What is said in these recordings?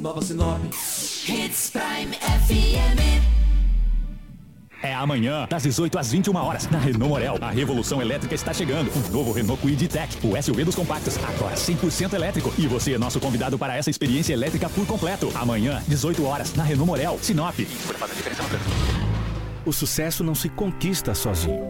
Nova Sinop. Hits Prime FM. É amanhã, das 18 às 21 horas, na Renault Morel. A revolução elétrica está chegando. Um novo Renault Kwid Tech, o SUV dos compactos, agora 100% elétrico. E você é nosso convidado para essa experiência elétrica por completo. Amanhã, 18 horas, na Renault Morel, Sinop. O sucesso não se conquista sozinho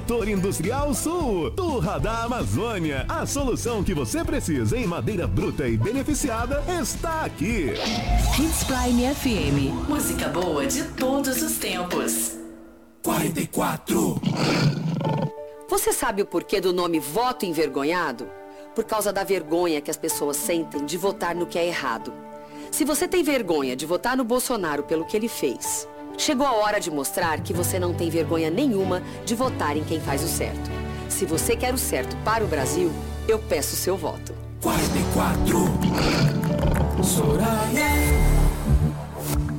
Setor Industrial Sul, Turra da Amazônia. A solução que você precisa em madeira bruta e beneficiada está aqui. Hits Prime FM. Música boa de todos os tempos. 44. Você sabe o porquê do nome voto envergonhado? Por causa da vergonha que as pessoas sentem de votar no que é errado. Se você tem vergonha de votar no Bolsonaro pelo que ele fez, Chegou a hora de mostrar que você não tem vergonha nenhuma de votar em quem faz o certo. Se você quer o certo para o Brasil, eu peço seu voto. 44. Soraya.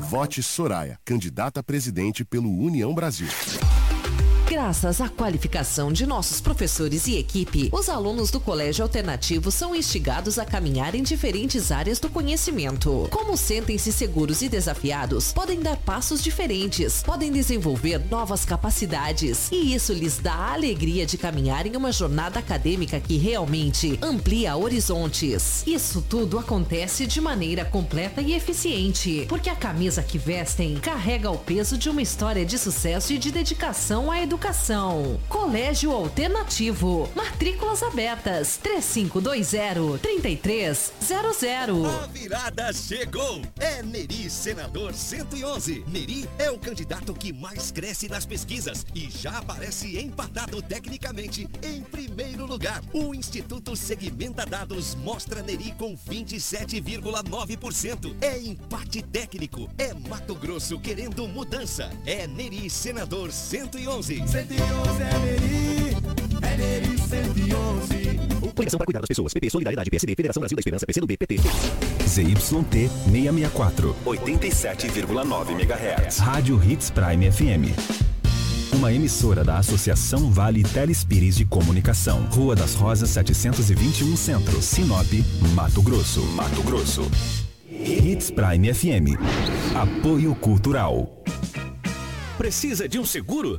Vote Soraya, candidata a presidente pelo União Brasil. Graças à qualificação de nossos professores e equipe, os alunos do Colégio Alternativo são instigados a caminhar em diferentes áreas do conhecimento. Como sentem-se seguros e desafiados, podem dar passos diferentes, podem desenvolver novas capacidades, e isso lhes dá a alegria de caminhar em uma jornada acadêmica que realmente amplia horizontes. Isso tudo acontece de maneira completa e eficiente, porque a camisa que vestem carrega o peso de uma história de sucesso e de dedicação à educação Educação. Colégio Alternativo. Matrículas abertas. 3520-3300. A virada chegou. É Neri Senador 111. Neri é o candidato que mais cresce nas pesquisas e já aparece empatado tecnicamente em primeiro lugar. O Instituto Segmenta Dados mostra Neri com 27,9%. É empate técnico. É Mato Grosso querendo mudança. É Neri Senador 111. 111 é Neri, é Neri 111. Coligação para cuidar das pessoas. PP, Solidariedade, PSD, Federação Brasil da Esperança, PCdoB, PT. ZYT 664. 87,9 MHz. Rádio Hits Prime FM. Uma emissora da Associação Vale Telespires de Comunicação. Rua das Rosas 721 Centro, Sinop, Mato Grosso. Mato Grosso. Hits Prime FM. Apoio Cultural. Precisa de um seguro?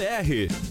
www.ufsc.edu.br.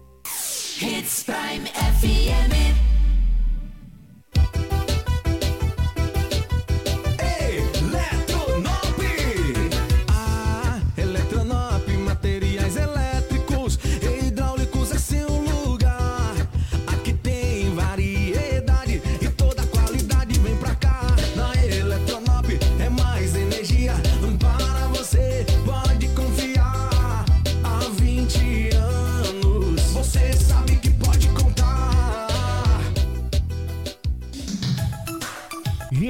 Hits Prime FM.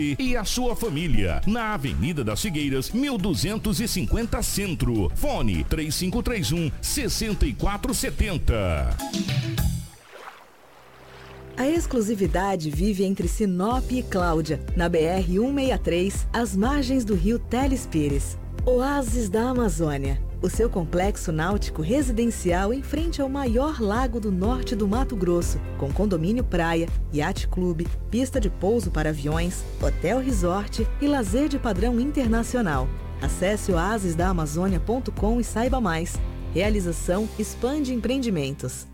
e a sua família. Na Avenida das Figueiras, 1250 Centro. Fone 3531 6470. A exclusividade vive entre Sinop e Cláudia, na BR 163, às margens do rio Teles Pires. Oásis da Amazônia. O seu complexo náutico residencial em frente ao maior lago do norte do Mato Grosso, com condomínio praia, iate clube, pista de pouso para aviões, hotel resort e lazer de padrão internacional. Acesse oasisdaamazônia.com e saiba mais. Realização Expande Empreendimentos.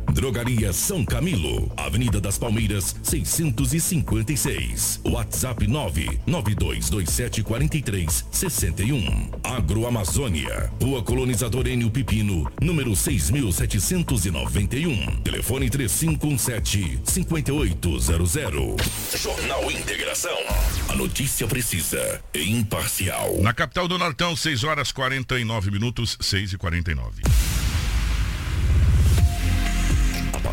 Drogaria São Camilo, Avenida das Palmeiras, 656. WhatsApp 992274361. Agroamazônia, Rua Colonizador Enio Pipino, número 6791. Telefone 3517-5800. Jornal Integração. A notícia precisa e imparcial. Na capital do Nortão, 6 horas 49 minutos, 6 e 49.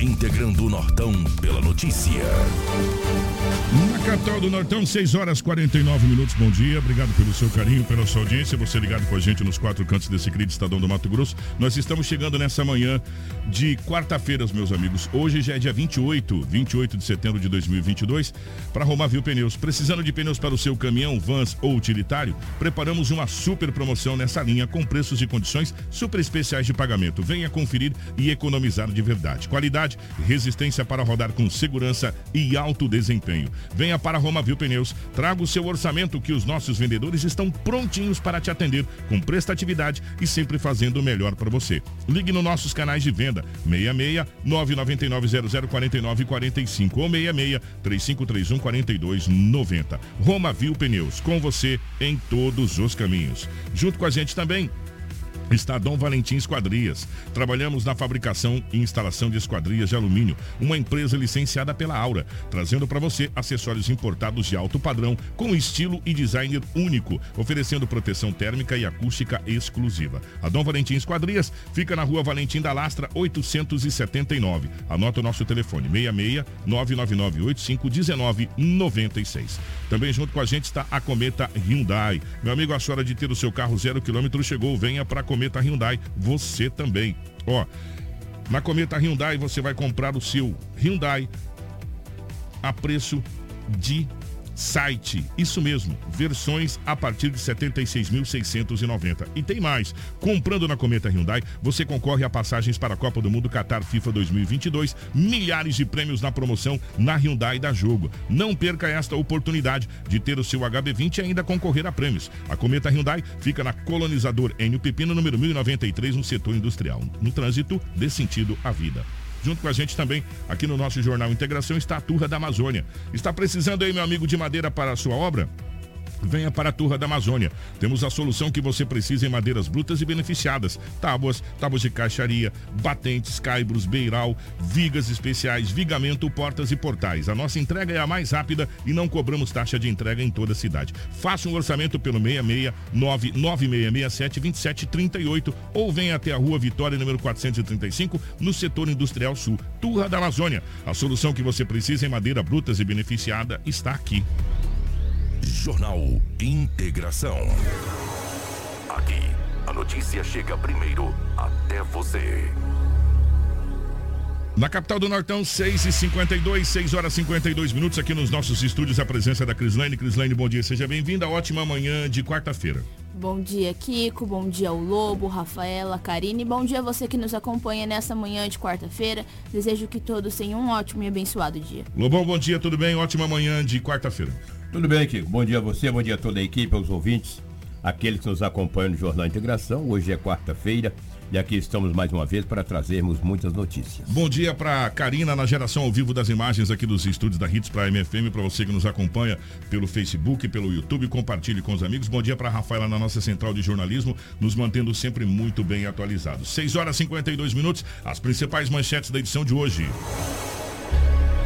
Integrando o Nortão pela notícia. Na capital do Nortão, 6 horas 49 minutos. Bom dia, obrigado pelo seu carinho, pela sua audiência. Você ligado com a gente nos quatro cantos desse querido Estadão do Mato Grosso. Nós estamos chegando nessa manhã de quarta-feira, meus amigos. Hoje já é dia 28, 28 de setembro de 2022, para Romavil Pneus. Precisando de pneus para o seu caminhão, vans ou utilitário? Preparamos uma super promoção nessa linha com preços e condições super especiais de pagamento. Venha conferir e economizar de verdade. Qualidade, resistência para rodar com segurança e alto desempenho. Venha para Romavil Pneus, traga o seu orçamento que os nossos vendedores estão prontinhos para te atender com prestatividade e sempre fazendo o melhor para você. Ligue nos nossos canais de venda 66 999 0049 45 ou 66 3531 4290. Romavil Pneus, com você em todos os caminhos. Junto com a gente também está Dom Valentim Esquadrias. Trabalhamos na fabricação e instalação de esquadrias de alumínio, uma empresa licenciada pela Aura, trazendo para você acessórios importados de alto padrão, com estilo e design único, oferecendo proteção térmica e acústica exclusiva. A Dom Valentim Esquadrias fica na rua Valentim da Lastra, 879. Anota o nosso telefone, 66 999 85 19 96. Também junto com a gente está a Cometa Hyundai. Meu amigo, a hora de ter o seu carro zero quilômetro chegou. Venha para a Cometa Hyundai. Você também. Ó, na Cometa Hyundai você vai comprar o seu Hyundai a preço de site. Isso mesmo, versões a partir de 76.690. E tem mais. Comprando na Cometa Hyundai, você concorre a passagens para a Copa do Mundo Qatar FIFA 2022, milhares de prêmios na promoção na Hyundai da Jogo. Não perca esta oportunidade de ter o seu HB20 e ainda concorrer a prêmios. A Cometa Hyundai fica na Colonizador Enio Pepino, número 1093, no setor industrial. No trânsito, dê sentido à vida. Junto com a gente também, aqui no nosso Jornal Integração, está a Turra da Amazônia. Está precisando aí, meu amigo, de madeira para a sua obra? Venha para a Turra da Amazônia. Temos a solução que você precisa em madeiras brutas e beneficiadas. Tábuas, tábuas de caixaria, batentes, caibros, beiral, vigas especiais, vigamento, portas e portais. A nossa entrega é a mais rápida e não cobramos taxa de entrega em toda a cidade. Faça um orçamento pelo 669 9667 2738 ou venha até a Rua Vitória, número 435, no setor industrial sul. Turra da Amazônia. A solução que você precisa em madeira brutas e beneficiada está aqui. Jornal Integração. Aqui, a notícia chega primeiro até você. Na capital do Nortão, 6 e 52 6 horas e 52 minutos, aqui nos nossos estúdios, a presença da Crislane. Crislane, bom dia, seja bem-vinda. Ótima manhã de quarta-feira. Bom dia, Kiko. Bom dia ao Lobo, Rafaela, Karine. Bom dia a você que nos acompanha nessa manhã de quarta-feira. Desejo que todos tenham um ótimo e abençoado dia. Lobão, bom dia, tudo bem? Ótima manhã de quarta-feira. Tudo bem, Kiko. Bom dia a você, bom dia a toda a equipe, aos ouvintes, aqueles que nos acompanham no Jornal Integração. Hoje é quarta-feira e aqui estamos mais uma vez para trazermos muitas notícias. Bom dia para Karina na geração ao vivo das imagens aqui dos estúdios da Hits para a MFM, para você que nos acompanha pelo Facebook, pelo YouTube, compartilhe com os amigos. Bom dia para Rafaela na nossa central de jornalismo, nos mantendo sempre muito bem atualizados. 6 horas e 52 minutos, as principais manchetes da edição de hoje.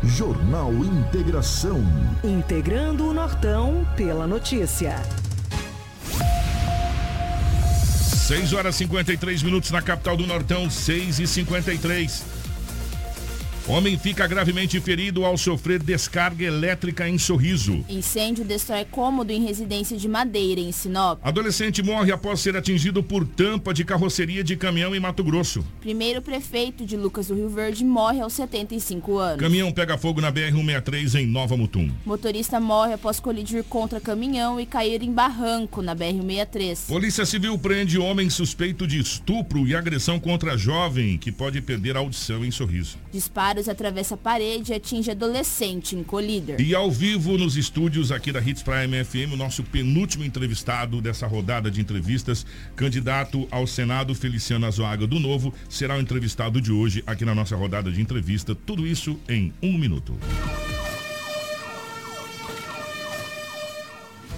Jornal Integração. Integrando o Nortão pela notícia. 6 horas e 53 minutos na capital do Nortão, 6 e 53. Homem fica gravemente ferido ao sofrer descarga elétrica em Sorriso. Incêndio destrói cômodo em residência de Madeira, em Sinop. Adolescente morre após ser atingido por tampa de carroceria de caminhão em Mato Grosso. Primeiro prefeito de Lucas do Rio Verde morre aos 75 anos. Caminhão pega fogo na BR-163 em Nova Mutum. Motorista morre após colidir contra caminhão e cair em barranco na BR-163. Polícia Civil prende homem suspeito de estupro e agressão contra jovem que pode perder a audição em Sorriso. Disparo atravessa a parede e atinge adolescente colíder. E ao vivo nos estúdios aqui da Hits Prime FM, o nosso penúltimo entrevistado dessa rodada de entrevistas, candidato ao Senado Feliciano Azoaga do Novo, será o entrevistado de hoje aqui na nossa rodada de entrevista. Tudo isso em um minuto.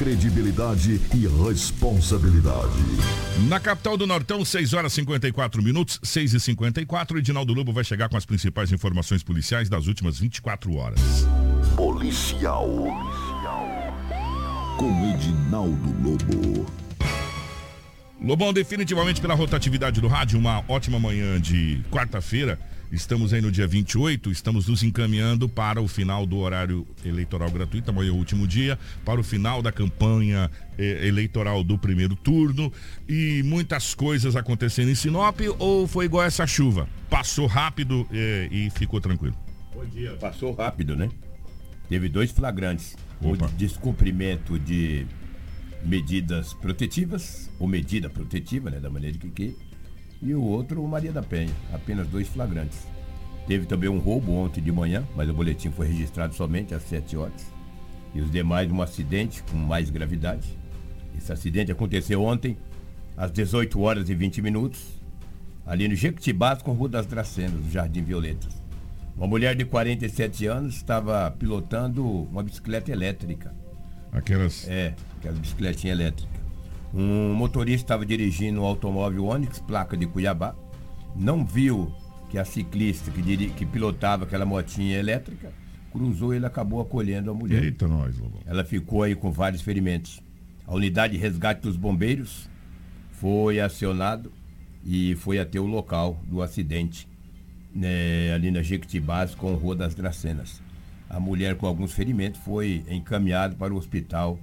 credibilidade e responsabilidade. Na capital do Nortão, 6 horas e 54 minutos, 6 e 54 Edinaldo Lobo vai chegar com as principais informações policiais das últimas 24 horas. Policial. Com Edinaldo Lobo. Lobão, definitivamente pela rotatividade do rádio, uma ótima manhã de quarta-feira. Estamos aí no dia 28, estamos nos encaminhando para o final do horário eleitoral gratuito, amanhã é o último dia, para o final da campanha eh, eleitoral do primeiro turno e muitas coisas acontecendo em Sinop ou foi igual essa chuva? Passou rápido eh, e ficou tranquilo? Bom dia. Passou rápido, né? Teve dois flagrantes. Opa. O descumprimento de medidas protetivas, ou medida protetiva, né? Da maneira que, que e o outro Maria da Penha. Apenas dois flagrantes. Teve também um roubo ontem de manhã, mas o boletim foi registrado somente às 7 horas. E os demais um acidente com mais gravidade. Esse acidente aconteceu ontem, às 18 horas e 20 minutos, ali no Jequitibás com Rua das Dracenas, no Jardim Violetas. Uma mulher de 47 anos estava pilotando uma bicicleta elétrica. Aquelas. É, aquelas bicicletinhas elétricas. Um motorista estava dirigindo um automóvel Onix, placa de Cuiabá. Não viu que a ciclista que, diri- que pilotava aquela motinha elétrica cruzou e ele acabou acolhendo a mulher. Eita, nós, Lobão. Ela ficou aí com vários ferimentos. A unidade de resgate dos bombeiros foi acionado e foi até o local do acidente, né, ali na Jequitibás com Rua das Dracenas. A mulher com alguns ferimentos foi encaminhada para o hospital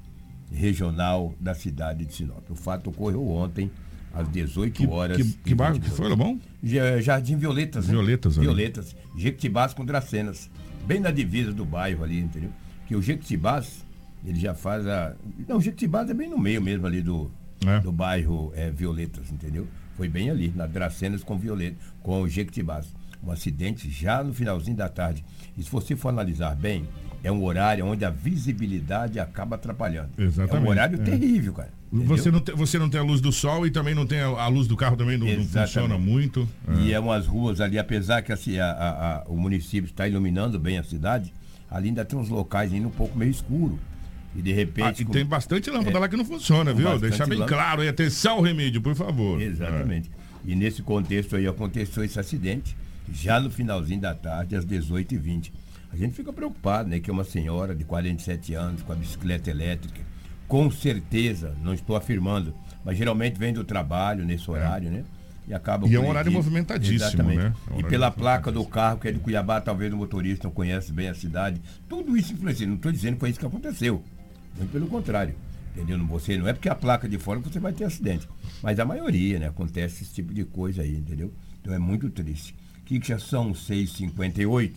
regional da cidade de Sinop. O fato ocorreu ontem, às 18 horas. que- que e bairro 20 que foi. Lobão? Ja- Jardim Violetas. né? Violetas, ali. Violetas. Jequitibás com Dracenas. Bem na divisa do bairro ali, entendeu? Que o Jequitibás, ele já faz a. Não, o Jequitibás é bem no meio mesmo ali do, É. do bairro é, Violetas, entendeu? Foi bem ali, na Dracenas com Violeta, com o Jequitibás. Um acidente já no finalzinho da tarde. E se você for analisar bem, é um horário onde a visibilidade acaba atrapalhando. Exatamente, É um horário é. terrível, cara. Você não, tem, você não tem a luz do sol e também não tem a, a luz do carro também não, não funciona muito. E é umas ruas ali, apesar que assim, a- a- o município está iluminando bem a cidade, ali ainda tem uns locais ainda um pouco meio escuro. E de Ah, repente. e com- tem bastante lâmpada É. lá que não funciona, viu? Deixar bem lâmpada. claro aí, atenção, remédio, por favor. Exatamente. E nesse contexto aí aconteceu esse acidente, já no finalzinho da tarde, às 18h20. A gente fica preocupado, né? Que é uma senhora de 47 anos com a bicicleta elétrica. Com certeza, não estou afirmando, mas geralmente vem do trabalho nesse horário, né? E acaba É. E é um horário movimentadíssimo, Exatamente. né? É um E pela placa do carro, que é de Cuiabá, talvez o motorista não conhece bem a cidade. Tudo isso influencia. Não estou dizendo que foi isso que aconteceu. Muito pelo contrário. Entendeu? Não- Você, não é porque a placa de fora você vai ter acidente. Mas a maioria, né? Acontece esse tipo de coisa aí, entendeu? Então é muito triste. Que já são 6h58.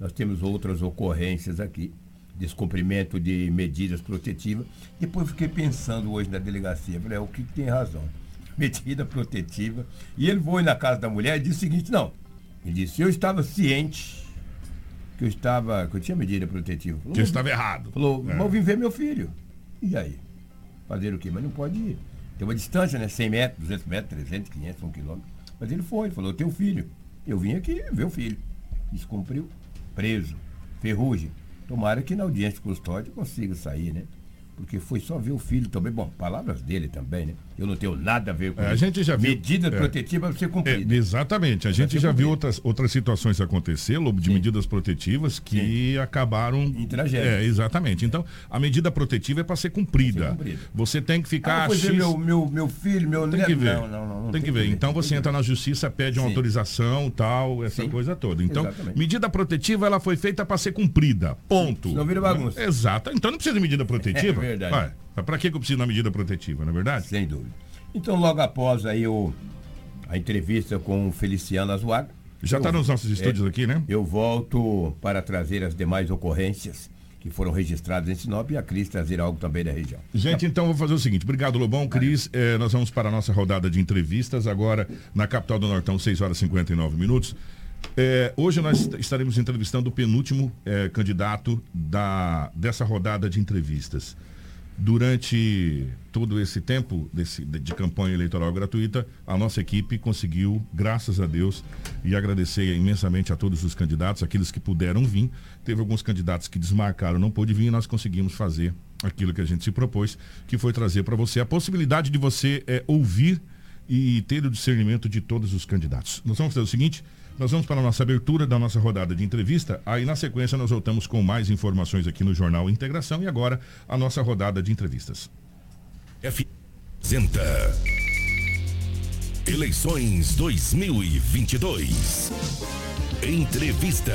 Nós temos outras ocorrências aqui. Descumprimento de medidas protetivas. Depois fiquei pensando hoje na delegacia. Falei, é, o que, tem razão? Medida protetiva. E ele foi na casa da mulher e disse o seguinte, não. Ele disse, eu estava ciente que eu estava. que eu tinha medida protetiva. Falou, Que eu "Mas- estava errado." Falou, É. mas vim ver meu filho. E aí? Fazer o quê? Mas não pode ir. Tem uma distância, né? 100 metros, 200 metros, 300, 500, 1 quilômetro. Mas ele foi, falou, eu tenho filho. Eu vim aqui ver o filho. Descumpriu, preso, ferrugem. Tomara que na audiência de custódia consiga sair, né? Porque foi só ver o filho também. Bom, palavras dele também, né? Eu não tenho nada a ver com É, a isso. gente já viu. Medida é. protetiva para ser cumprida. É, exatamente. A gente já viu outras, outras situações acontecer, Lobo, de medidas protetivas que acabaram. Em tragédia. É, exatamente. Então, a medida protetiva é para ser cumprida. cumprida. Você tem que ficar. Ah, foi ver X- meu, meu, meu filho, meu Tem neto. que ver. Não, não, não, não tem que ver. Então você entra na justiça, pede uma Sim. autorização, tal, essa Sim. coisa toda. Então, Exatamente. medida protetiva ela foi feita para ser cumprida. Ponto. Senão vira bagunça. Exato. Então não precisa de medida protetiva. É verdade. Ué, mas pra que eu preciso da medida protetiva, não é verdade? Sem dúvida. Então, logo após aí o, a entrevista com o Feliciano Azuaga. Já eu- tá nos nossos estúdios aqui, né? Eu volto para trazer as demais ocorrências que foram registradas em Sinop e a Cris trazer algo também da região. Gente, então vou fazer o seguinte. Obrigado, Lobão. Cris, eh, nós vamos para a nossa rodada de entrevistas agora na capital do Nortão, 6 horas e 59 minutos. Eh, hoje nós est- estaremos entrevistando o penúltimo eh, candidato da, dessa rodada de entrevistas. Durante todo esse tempo desse- de, campanha eleitoral gratuita, a nossa equipe conseguiu, graças a Deus, e agradecer imensamente a todos os candidatos, aqueles que puderam vir. Teve alguns candidatos que desmarcaram, não pôde vir, e nós conseguimos fazer aquilo que a gente se propôs, que foi trazer para você a possibilidade de você eh, ouvir e ter o discernimento de todos os candidatos. Nós vamos fazer o seguinte, nós vamos para a nossa abertura da nossa rodada de entrevista, aí na sequência nós voltamos com mais informações aqui no Jornal Integração e agora a nossa rodada de entrevistas. F apresenta Eleições 2022. Entrevista.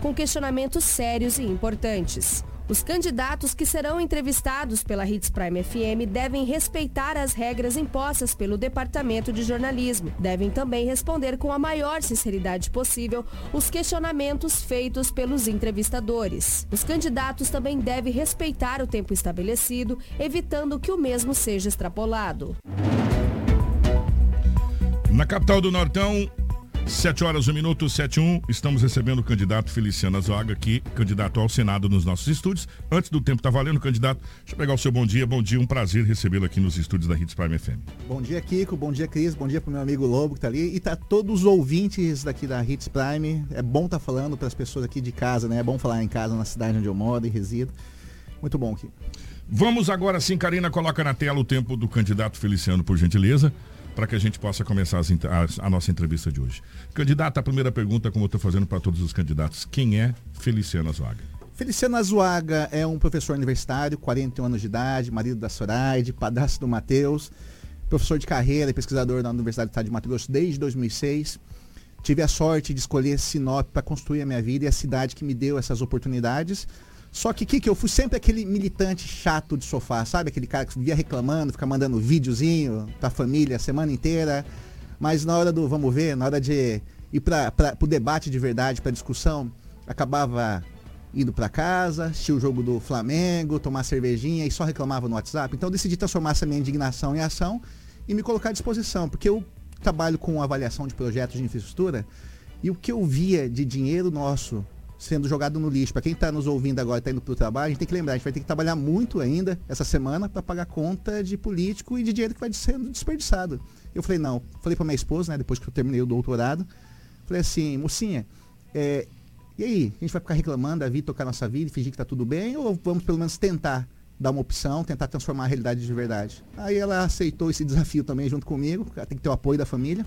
com questionamentos sérios e importantes. Os candidatos que serão entrevistados pela Hits Prime FM devem respeitar as regras impostas pelo Departamento de Jornalismo. Devem também responder com a maior sinceridade possível os questionamentos feitos pelos entrevistadores. Os candidatos também devem respeitar o tempo estabelecido, evitando que o mesmo seja extrapolado. Na capital do Nortão, 7 horas, 1 minuto, 7 1. Estamos recebendo o candidato Feliciano Azoaga aqui, candidato ao Senado nos nossos estúdios. Antes do tempo tá valendo, candidato. Deixa eu pegar o seu bom dia. Bom dia, um prazer recebê-lo aqui nos estúdios da Hits Prime FM. Bom dia, Kiko. Bom dia, Cris. Bom dia pro meu amigo Lobo que tá ali. E tá todos os ouvintes daqui da Hits Prime. É bom tá falando para as pessoas aqui de casa, né? É bom falar em casa, na cidade onde eu moro e resido. Muito bom aqui. Vamos agora sim, Karina, coloca na tela o tempo do candidato Feliciano, por gentileza para que a gente possa começar as, a, a, nossa entrevista de hoje. Candidato, a primeira pergunta, como eu estou fazendo para todos os candidatos, quem é Feliciano Azuaga? Feliciano Azuaga é um professor universitário, 41 anos de idade, marido da Soraide, padrasto do Matheus, professor de carreira e pesquisador na Universidade do Estado de Mato Grosso desde 2006. Tive a sorte de escolher Sinop para construir a minha vida e a cidade que me deu essas oportunidades. Só que, que eu fui sempre aquele militante chato de sofá, sabe? Aquele cara que via reclamando, fica mandando videozinho pra família a semana inteira. Mas na hora do vamos ver, na hora de ir para o debate de verdade, para discussão, acabava indo para casa, assistir o jogo do Flamengo, tomar cervejinha e só reclamava no WhatsApp. Então decidi transformar essa minha indignação em ação e me colocar à disposição, porque eu trabalho com avaliação de projetos de infraestrutura e o que eu via de dinheiro nosso sendo jogado no lixo. Para quem está nos ouvindo agora e está indo para o trabalho, a gente tem que lembrar, a gente vai ter que trabalhar muito ainda essa semana para pagar conta de político e de dinheiro que vai sendo desperdiçado. Eu falei, não. Falei para minha esposa, né, depois que eu terminei o doutorado, falei assim, mocinha, é, e aí, a gente vai ficar reclamando da vida, tocar nossa vida e fingir que está tudo bem, ou vamos pelo menos tentar dar uma opção, tentar transformar a realidade de verdade? Aí ela aceitou esse desafio também junto comigo, tem que ter o apoio da família.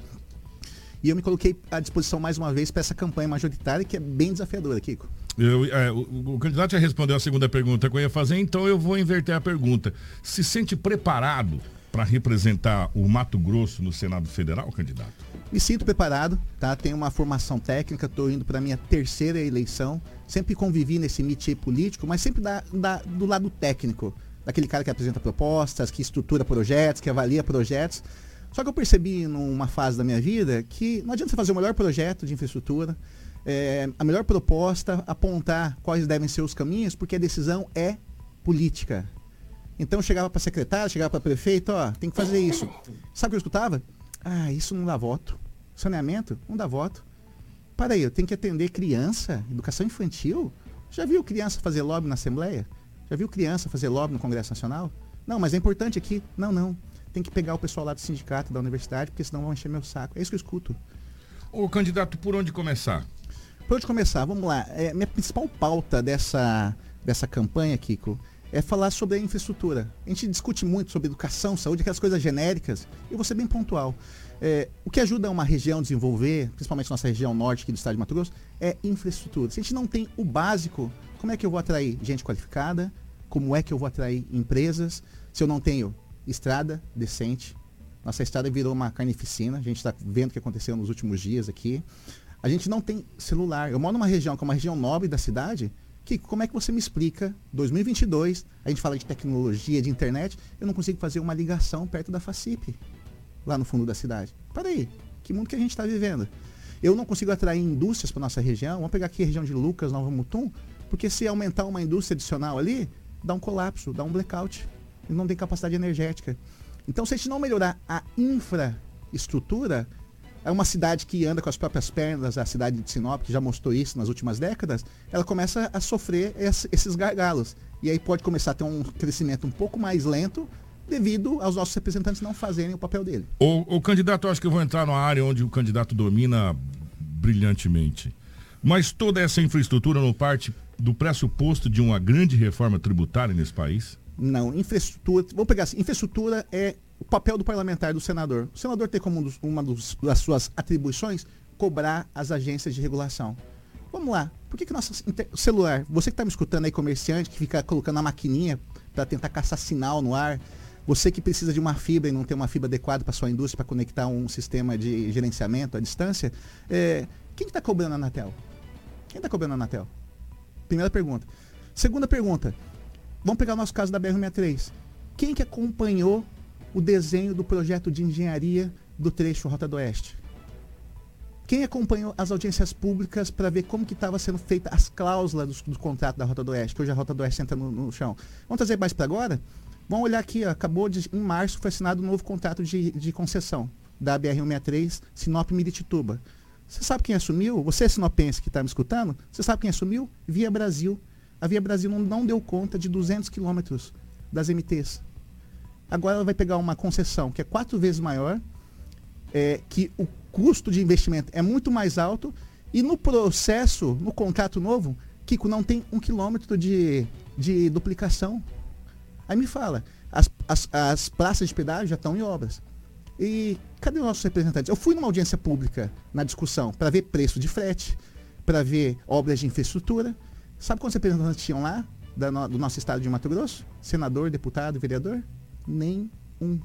E eu me coloquei à disposição mais uma vez para essa campanha majoritária que é bem desafiadora, Kiko. Eu, é, o, o, candidato já respondeu a segunda pergunta que eu ia fazer, então eu vou inverter a pergunta. Se sente preparado para representar o Mato Grosso no Senado Federal, candidato? Me sinto preparado, tá? Tenho uma formação técnica, estou indo para a minha terceira eleição. Sempre convivi nesse métier político, mas sempre da, da, do lado técnico. Daquele cara que apresenta propostas, que estrutura projetos, que avalia projetos. Só que eu percebi numa fase da minha vida que não adianta você fazer o melhor projeto de infraestrutura, é, a melhor proposta, apontar quais devem ser os caminhos, porque a decisão é política. Então chegava para secretário, chegava para prefeito, ó, tem que fazer isso. Sabe o que eu escutava? Ah, isso não dá voto. Saneamento não dá voto. Para aí, eu tenho que atender criança, educação infantil. Já viu criança fazer lobby na Assembleia? Já viu criança fazer lobby no Congresso Nacional? Não, mas é importante aqui. Não, não tem que pegar o pessoal lá do sindicato, da universidade, porque senão vão encher meu saco. É isso que eu escuto. Ô candidato, por onde começar? Por onde começar? Vamos lá. É, minha principal pauta dessa, dessa campanha, Kiko, é falar sobre a infraestrutura. A gente discute muito sobre educação, saúde, aquelas coisas genéricas, e vou ser bem pontual. É, o que ajuda uma região a desenvolver, principalmente nossa região norte aqui do estado de Mato Grosso, é infraestrutura. Se a gente não tem o básico, como é que eu vou atrair gente qualificada? Como é que eu vou atrair empresas? Se eu não tenho estrada decente. Nossa estrada virou uma carnificina. A gente está vendo o que aconteceu nos últimos dias aqui. A gente não tem celular. Eu moro numa região que é uma região nobre da cidade. Que, como é que você me explica, 2022, a gente fala de tecnologia, de internet, eu não consigo fazer uma ligação perto da FACIP, lá no fundo da cidade. Para aí, que mundo que a gente está vivendo? Eu não consigo atrair indústrias para nossa região. Vamos pegar aqui a região de Lucas, Nova Mutum, porque se aumentar uma indústria adicional ali, dá um colapso, dá um blackout. E não tem capacidade energética. Então, se a gente não melhorar a infraestrutura, é uma cidade que anda com as próprias pernas, a cidade de Sinop, que já mostrou isso nas últimas décadas, ela começa a sofrer esses gargalos. E aí pode começar a ter um crescimento um pouco mais lento, devido aos nossos representantes não fazerem o papel dele. O, o candidato, eu acho que eu vou entrar numa área onde o candidato domina brilhantemente. Mas toda essa infraestrutura não parte do pressuposto de uma grande reforma tributária nesse país? Não, infraestrutura. Vamos pegar assim: infraestrutura é o papel do parlamentar, do senador. O senador tem como um dos, uma dos, das suas atribuições cobrar as agências de regulação. Vamos lá. Por que, que nosso celular, você que está me escutando aí, comerciante, que fica colocando a maquininha para tentar caçar sinal no ar, você que precisa de uma fibra e não tem uma fibra adequada para sua indústria para conectar um sistema de gerenciamento à distância, é, quem está cobrando a Anatel? Quem está cobrando a Anatel? Primeira pergunta. Segunda pergunta. Vamos pegar o nosso caso da BR-63. Quem que acompanhou o desenho do projeto de engenharia do trecho Rota do Oeste? Quem acompanhou as audiências públicas para ver como que estava sendo feita as cláusulas do, do, contrato da Rota do Oeste, que hoje a Rota do Oeste entra no, no chão? Vamos trazer mais para agora? Vamos olhar aqui, ó, acabou de, em março foi assinado um novo contrato de, de concessão da BR-163 Sinop Miritituba. Você sabe quem assumiu? Você, sinopense que está me escutando, você sabe quem assumiu? Via Brasil. A Via Brasil não, deu conta de 200 quilômetros das MTs. Agora ela vai pegar uma concessão que é quatro vezes maior, é, que o custo de investimento é muito mais alto e no processo, no contrato novo, Kiko, não tem um quilômetro de, de duplicação. Aí me fala, as, as, as praças de pedágio já estão em obras. E cadê os nossos representantes? Eu fui numa audiência pública na discussão para ver preço de frete, para ver obras de infraestrutura. Sabe quantos representantes tinham lá no, do nosso estado de Mato Grosso? Senador, deputado, vereador? Nem um.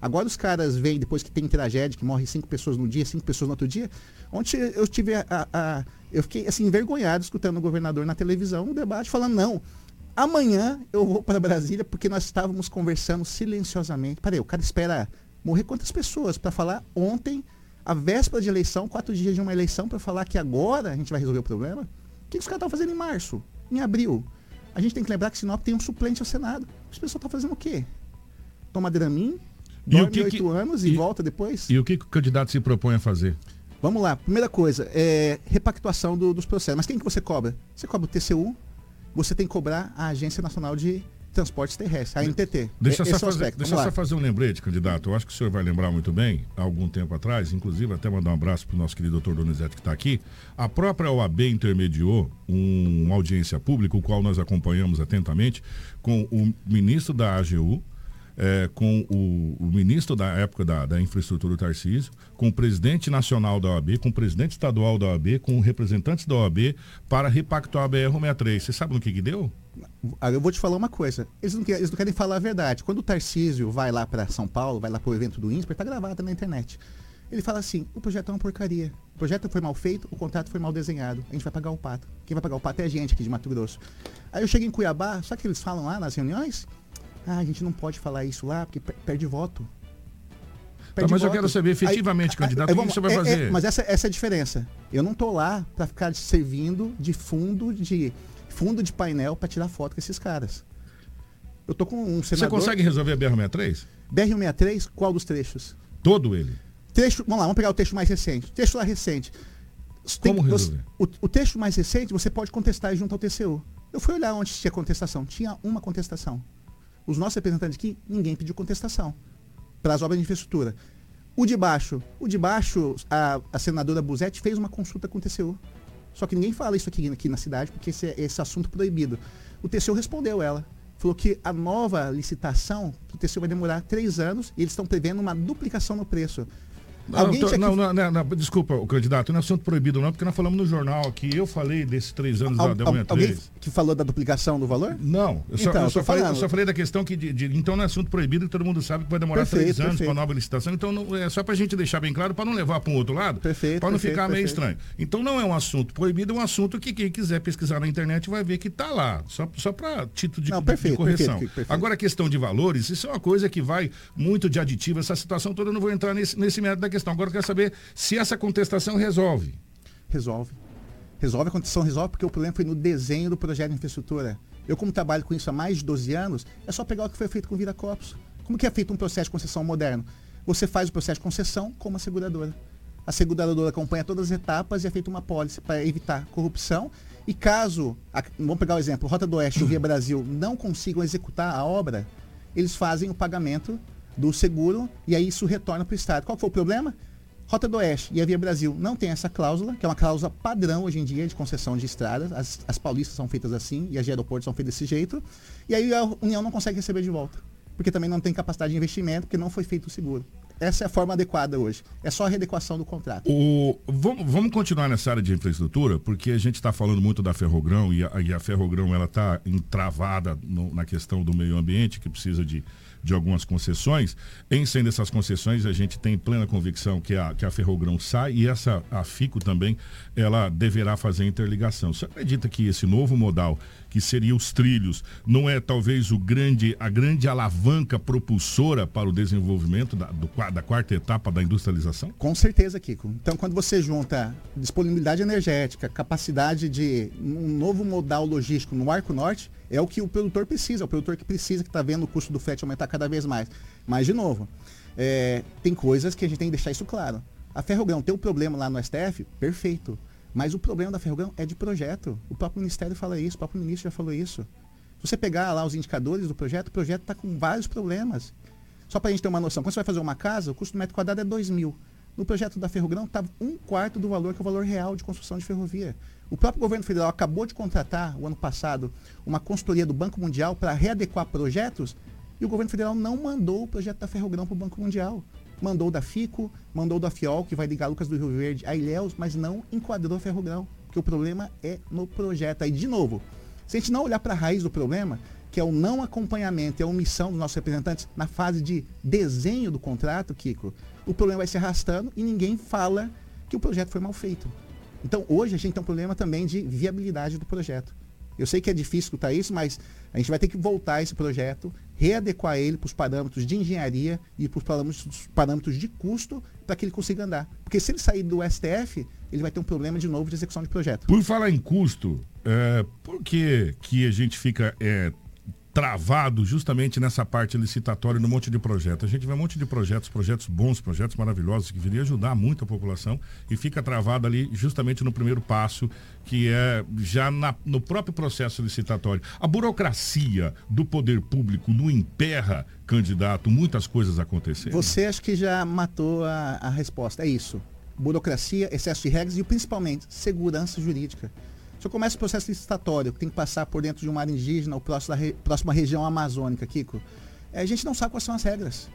Agora os caras vêm depois que tem tragédia, que morre cinco pessoas no dia, cinco pessoas no outro dia. Ontem eu tive a, a, a eu fiquei assim envergonhado escutando o governador na televisão, no debate, falando não, Amanhã eu vou para Brasília porque nós estávamos conversando silenciosamente. Peraí, o cara espera morrer quantas pessoas para falar ontem, a véspera de eleição, quatro dias de uma eleição, para falar que agora a gente vai resolver o problema? O que, que os caras estão fazendo em março, em abril? A gente tem que lembrar que Sinop tem um suplente ao Senado. As pessoas estão fazendo o quê? Toma Dramin, dorme oito anos e, e, volta depois? E o que, que o candidato se propõe a fazer? Vamos lá. Primeira coisa, é repactuação do, dos processos. Mas quem que você cobra? Você cobra o TCU, você tem que cobrar a Agência Nacional de Transportes Terrestres, a NTT. Deixa, só, fazer, deixa só fazer um lembrete, candidato. Eu acho que o senhor vai lembrar muito bem, há algum tempo atrás, inclusive até mandar um abraço para o nosso querido doutor Donizete que está aqui. A própria OAB intermediou um, uma audiência pública, o qual nós acompanhamos atentamente, com o ministro da AGU, é, com o, o, ministro da época da, da infraestrutura, o Tarcísio, com o presidente nacional da OAB, com o presidente estadual da OAB, com representantes da OAB para repactuar a BR-163. Você sabe no que, que deu? Ah, eu vou te falar uma coisa. Eles não, querem, eles não querem falar a verdade. Quando o Tarcísio vai lá para São Paulo, vai lá para o evento do INSPER, está gravado na internet. Ele fala assim: o projeto é uma porcaria. O projeto foi mal feito, o contrato foi mal desenhado. A gente vai pagar o pato. Quem vai pagar o pato é a gente aqui de Mato Grosso. Aí eu cheguei em Cuiabá, só que eles falam lá nas reuniões? Ah, a gente não pode falar isso lá porque perde voto. Tá, mas voto. eu quero saber efetivamente, aí, candidato, aí, o que você vai é, é, fazer? É, mas essa, essa é a diferença. Eu não tô lá para ficar servindo de fundo de fundo de painel para tirar foto com esses caras. Eu tô com um senador... Você consegue resolver a BR-163? BR-163, qual dos trechos? Todo ele? Trecho, vamos lá, vamos pegar o trecho mais recente. O trecho lá recente. Tem, Como resolver? o, o trecho mais recente você pode contestar junto ao TCU. Eu fui olhar onde tinha contestação. Tinha uma contestação. Os nossos representantes aqui, ninguém pediu contestação para as obras de infraestrutura. O de baixo, o de baixo, a, a senadora Buzetti fez uma consulta com o TCU. Só que ninguém fala isso aqui, aqui na cidade, porque esse, esse assunto proibido. O TCU respondeu ela. Falou que a nova licitação do TCU vai demorar três anos e eles estão prevendo uma duplicação no preço. Alguém tô, não, não, não, não, desculpa, o candidato, não é assunto proibido não, porque nós falamos no jornal aqui, eu falei desses três anos Al, da, da manhã Alguém que falou da duplicação do valor? Não, eu, então, só, eu só, falei, eu só, falei, da questão que, de, de, então não é assunto proibido, que todo mundo sabe que vai demorar perfeito, três anos para nova licitação, então não, é só para a gente deixar bem claro, para não levar para um outro lado, para não ficar meio estranho. Então não é um assunto proibido, é um assunto que quem quiser pesquisar na internet vai ver que está lá, só, só para título de, não, perfeito, de correção. Perfeito, Agora a questão de valores, isso é uma coisa que vai muito de aditivo, essa situação toda, eu não vou entrar nesse, nesse método da questão questão. Agora eu quero saber se essa contestação resolve. Resolve. Resolve, a contestação resolve porque o problema foi no desenho do projeto de infraestrutura. Eu, como trabalho com isso há mais de 12 anos, é só pegar o que foi feito com Viracopos. Como que é feito um processo de concessão moderno? Você faz o processo de concessão com uma seguradora. A seguradora acompanha todas as etapas e é feita uma pólice para evitar corrupção. E caso, a- vamos pegar o exemplo, Rota do Oeste e o Via Brasil não consigam executar a obra, eles fazem o pagamento do seguro e aí isso retorna para o Estado. Qual foi o problema? Rota do Oeste e a Via Brasil não tem essa cláusula, que é uma cláusula padrão hoje em dia de concessão de estradas. As, as paulistas são feitas assim e as de aeroportos são feitas desse jeito. E aí a União não consegue receber de volta. Porque também não tem capacidade de investimento, porque não foi feito o seguro. Essa é a forma adequada hoje. É só a readequação do contrato. O, vamos, vamos continuar nessa área de infraestrutura, porque a gente está falando muito da Ferrogrão e a, e a Ferrogrão ela está entravada no- na questão do meio ambiente, que precisa de, de algumas concessões. Em sendo essas concessões, a gente tem plena convicção que a, que a Ferrogrão sai e essa a FICO também ela deverá fazer interligação. Você acredita que esse novo modal, que seria os trilhos, não é talvez o grande, a grande alavanca propulsora para o desenvolvimento da, do da quarta etapa da industrialização? Com certeza, Kiko. Então, quando você junta disponibilidade energética, capacidade de um novo modal logístico no Arco Norte, é o que o produtor precisa, é o produtor que precisa, que está vendo o custo do frete aumentar cada vez mais. Mas, de novo, é, tem coisas que a gente tem que deixar isso claro. A Ferrogrão tem um problema lá no STF, perfeito. Mas o problema da Ferrogrão é de projeto. O próprio Ministério fala isso, o próprio ministro já falou isso. Se você pegar lá os indicadores do projeto, o projeto está com vários problemas. Só para a gente ter uma noção, quando você vai fazer uma casa, o custo do metro quadrado é 2 mil. No projeto da Ferrogrão estava um quarto do valor que é o valor real de construção de ferrovia. O próprio governo federal acabou de contratar, o ano passado, uma consultoria do Banco Mundial para readequar projetos e o governo federal não mandou o projeto da Ferrogrão para o Banco Mundial. Mandou da FICO, mandou da FIOL, que vai ligar Lucas do Rio Verde a Ilhéus, mas não enquadrou a Ferrogrão. Porque o problema é no projeto. Aí, de novo, se a gente não olhar para a raiz do problema, que é o não acompanhamento e a omissão dos nossos representantes na fase de desenho do contrato, Kiko, o problema vai se arrastando e ninguém fala que o projeto foi mal feito. Então, hoje a gente tem um problema também de viabilidade do projeto. Eu sei que é difícil escutar isso, mas a gente vai ter que voltar esse projeto, readequar ele para os parâmetros de engenharia e para os parâmetros, de custo para que ele consiga andar. Porque se ele sair do STF, ele vai ter um problema de novo de execução de projeto. Por falar em custo, é, por que, que a gente fica é, travado justamente nessa parte licitatória no monte de projetos? A gente vê um monte de projetos, projetos bons, projetos maravilhosos que viriam ajudar muito a população e fica travado ali justamente no primeiro passo, que é já na- no próprio processo licitatório. A burocracia do poder público não emperra, candidato, muitas coisas acontecerem? Você acho que já matou a, a resposta. É isso. Burocracia, excesso de regras e principalmente segurança jurídica. Se eu começo o processo licitatório, que tem que passar por dentro de uma área indígena ou próxima, próxima região amazônica, Kiko, eh, a gente não sabe quais são as regras.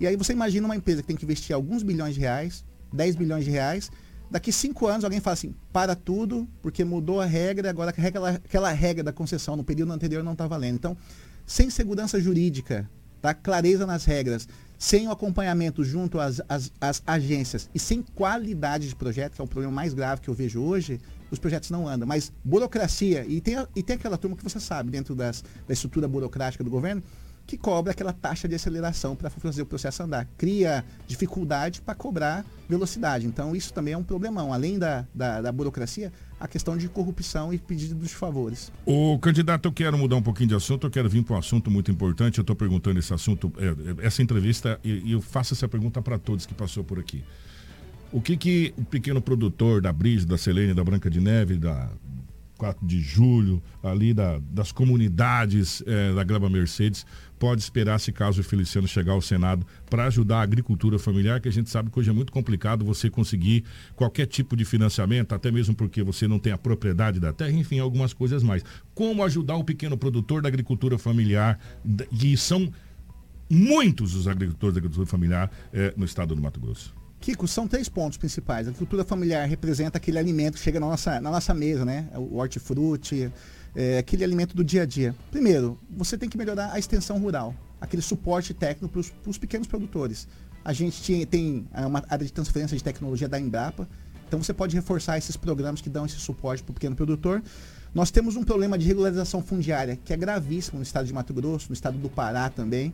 E aí você imagina uma empresa que tem que investir alguns bilhões de reais, 10 bilhões de reais, daqui cinco anos alguém fala assim, para tudo, porque mudou a regra, agora aquela, aquela regra da concessão no período anterior não está valendo. Então, sem segurança jurídica, tá? clareza nas regras, sem o acompanhamento junto às, às, às agências e sem qualidade de projeto, que é o problema mais grave que eu vejo hoje, os projetos não andam. Mas burocracia, e tem, e tem aquela turma que você sabe, dentro das, da estrutura burocrática do governo, que cobra aquela taxa de aceleração para fazer o processo andar. Cria dificuldade para cobrar velocidade. Então, isso também é um problemão. Além da, da, da burocracia, a questão de corrupção e pedido de favores. O candidato, eu quero mudar um pouquinho de assunto, eu quero vir para um assunto muito importante. Eu estou perguntando esse assunto, é, é, essa entrevista, e eu faço essa pergunta para todos que passou por aqui. O que, que o pequeno produtor da Brise, da Selene, da Branca de Neve, da 4 de julho, ali da- das comunidades é, da Gleba Mercedes, pode esperar se caso o Feliciano chegar ao Senado para ajudar a agricultura familiar, que a gente sabe que hoje é muito complicado você conseguir qualquer tipo de financiamento, até mesmo porque você não tem a propriedade da terra, enfim, algumas coisas mais. Como ajudar o pequeno produtor da agricultura familiar, d- e são muitos os agricultores da agricultura familiar eh, no estado do Mato Grosso. Kiko, são três pontos principais. A agricultura familiar representa aquele alimento que chega na nossa, na nossa mesa, né? O hortifruti, é, aquele alimento do dia a dia. Primeiro, você tem que melhorar a extensão rural, aquele suporte técnico para os pequenos produtores. A gente tinha- tem ah, uma área de transferência de tecnologia da Embrapa, então você pode reforçar esses programas que dão esse suporte para o pequeno produtor. Nós temos um problema de regularização fundiária que é gravíssimo no estado de Mato Grosso, no estado do Pará também.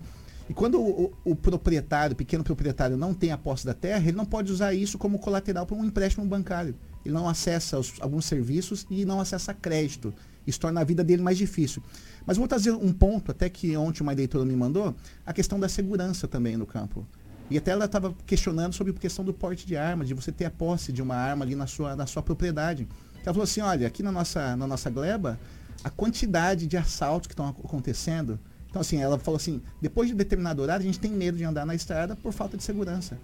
E quando o, o, o proprietário, o pequeno proprietário, não tem a posse da terra, ele não pode usar isso como colateral para um empréstimo bancário. Ele não acessa os, alguns serviços e não acessa crédito. Isso torna a vida dele mais difícil. Mas vou trazer um ponto, até que ontem uma leitora me mandou, a questão da segurança também no campo. E até ela estava questionando sobre a questão do porte de arma, de você ter a posse de uma arma ali na sua, na sua propriedade. Ela falou assim, olha, aqui na nossa, na nossa gleba, a quantidade de assaltos que estão acontecendo. Então, assim, ela falou assim, depois de determinado horário, a gente tem medo de andar na estrada por falta de segurança.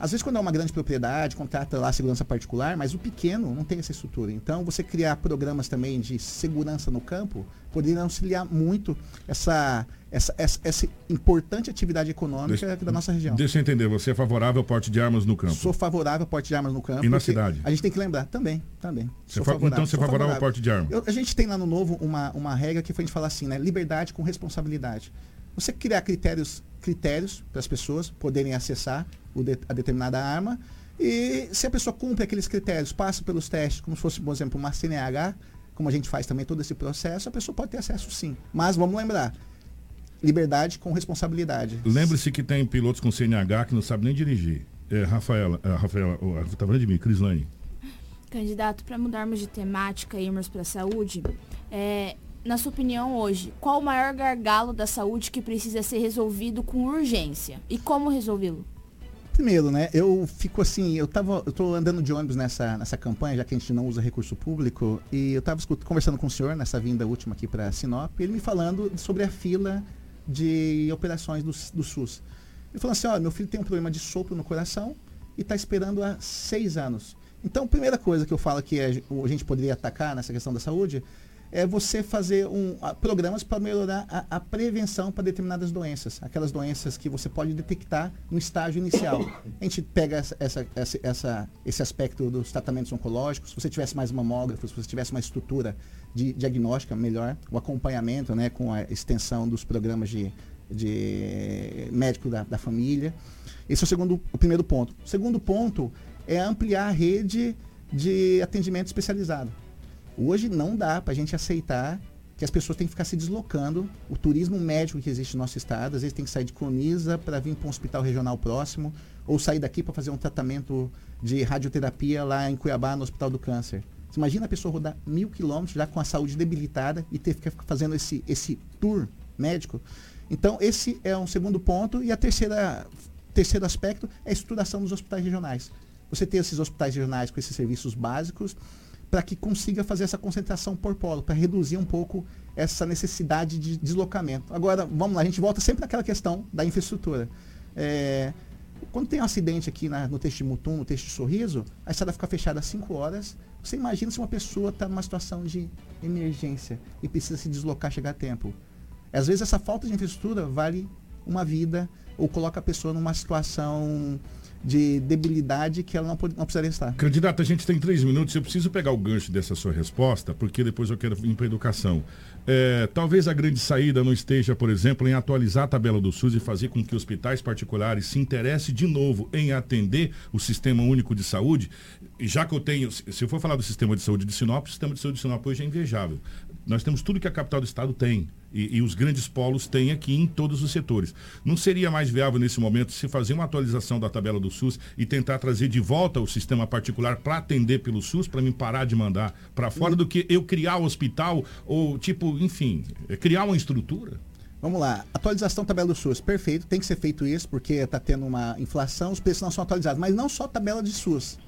Às vezes, quando é uma grande propriedade, contrata lá segurança particular, mas o pequeno não tem essa estrutura. Então, você criar programas também de segurança no campo poderia auxiliar muito essa, essa, essa, essa importante atividade econômica Deixa- da nossa região. Deixa eu entender, você é favorável ao porte de armas no campo? Sou favorável ao porte de armas no campo. E na cidade? A gente tem que lembrar também, também. Você fa- então você é sou favorável ao porte de arma? Eu- a gente tem lá no novo uma, uma regra que foi a gente falar assim, né? Liberdade com responsabilidade. Você criar critérios critérios para as pessoas poderem acessar de- a determinada arma e se a pessoa cumpre aqueles critérios, passa pelos testes, como se fosse, por exemplo, uma CNH, como a gente faz também todo esse processo, a pessoa pode ter acesso sim. Mas vamos lembrar, liberdade com responsabilidade. Lembre-se que tem pilotos com CNH que não sabem nem dirigir. É, Rafaela, é, Rafaela, oh, tá falando de mim, Crislane. Candidato, para mudarmos de temática e irmos para a saúde, é, na sua opinião hoje, qual o maior gargalo da saúde que precisa ser resolvido com urgência? E como resolvê-lo? Primeiro, né, eu fico assim, eu tava, eu tô andando de ônibus nessa, nessa campanha, já que a gente não usa recurso público, e eu estava conversando com o senhor nessa vinda última aqui para Sinop, e ele me falando sobre a fila de operações do, do SUS. Ele falou assim, ó, meu filho tem um problema de sopro no coração e está esperando há seis anos. Então, a primeira coisa que eu falo que a gente poderia atacar nessa questão da saúde é você fazer um, a- programas para melhorar a, a prevenção para determinadas doenças, aquelas doenças que você pode detectar no estágio inicial. A gente pega essa, essa, essa, esse aspecto dos tratamentos oncológicos, se você tivesse mais mamógrafos, se você tivesse uma estrutura de diagnóstica melhor, o acompanhamento né, com a extensão dos programas de, de médico da, da família. Esse é o segundo, o primeiro ponto. O segundo ponto é ampliar a rede de atendimento especializado. Hoje não dá para a gente aceitar que as pessoas têm que ficar se deslocando. O turismo médico que existe no nosso estado, às vezes tem que sair de Cloniza para vir para um hospital regional próximo, ou sair daqui para fazer um tratamento de radioterapia lá em Cuiabá, no Hospital do Câncer. Você imagina a pessoa rodar mil quilômetros já com a saúde debilitada e ter que ficar fazendo esse, esse tour médico? Então, esse é um segundo ponto. E a terceira terceiro aspecto é a estruturação dos hospitais regionais. Você ter esses hospitais regionais com esses serviços básicos para que consiga fazer essa concentração por polo, para reduzir um pouco essa necessidade de deslocamento. Agora, vamos lá, a gente volta sempre naquela questão da infraestrutura. É, quando tem um acidente aqui na- no texto de Mutum, no texto de Sorriso, a estrada fica fechada às 5 horas. Você imagina se uma pessoa está numa situação de emergência e precisa se deslocar, chegar a tempo. Às vezes essa falta de infraestrutura vale uma vida ou coloca a pessoa numa situação de debilidade que ela não, não precisaria estar. Candidato, a gente tem três minutos. Eu preciso pegar o gancho dessa sua resposta, porque depois eu quero ir para educação. É, talvez a grande saída não esteja, por exemplo, em atualizar a tabela do SUS e fazer com que hospitais particulares se interessem de novo em atender o Sistema Único de Saúde. Já que eu tenho, se eu for falar do Sistema de Saúde de Sinop, o Sistema de Saúde de Sinop hoje é invejável. Nós temos tudo que a capital do estado tem. E, e os grandes polos têm aqui em todos os setores. Não seria mais viável nesse momento se fazer uma atualização da tabela do SUS e tentar trazer de volta o sistema particular para atender pelo SUS, para me parar de mandar para fora, do que eu criar o hospital ou, tipo, enfim, é criar uma estrutura? Vamos lá, atualização da tabela do SUS, perfeito, tem que ser feito isso, porque está tendo uma inflação, os preços não são atualizados, mas não só tabela de SUS.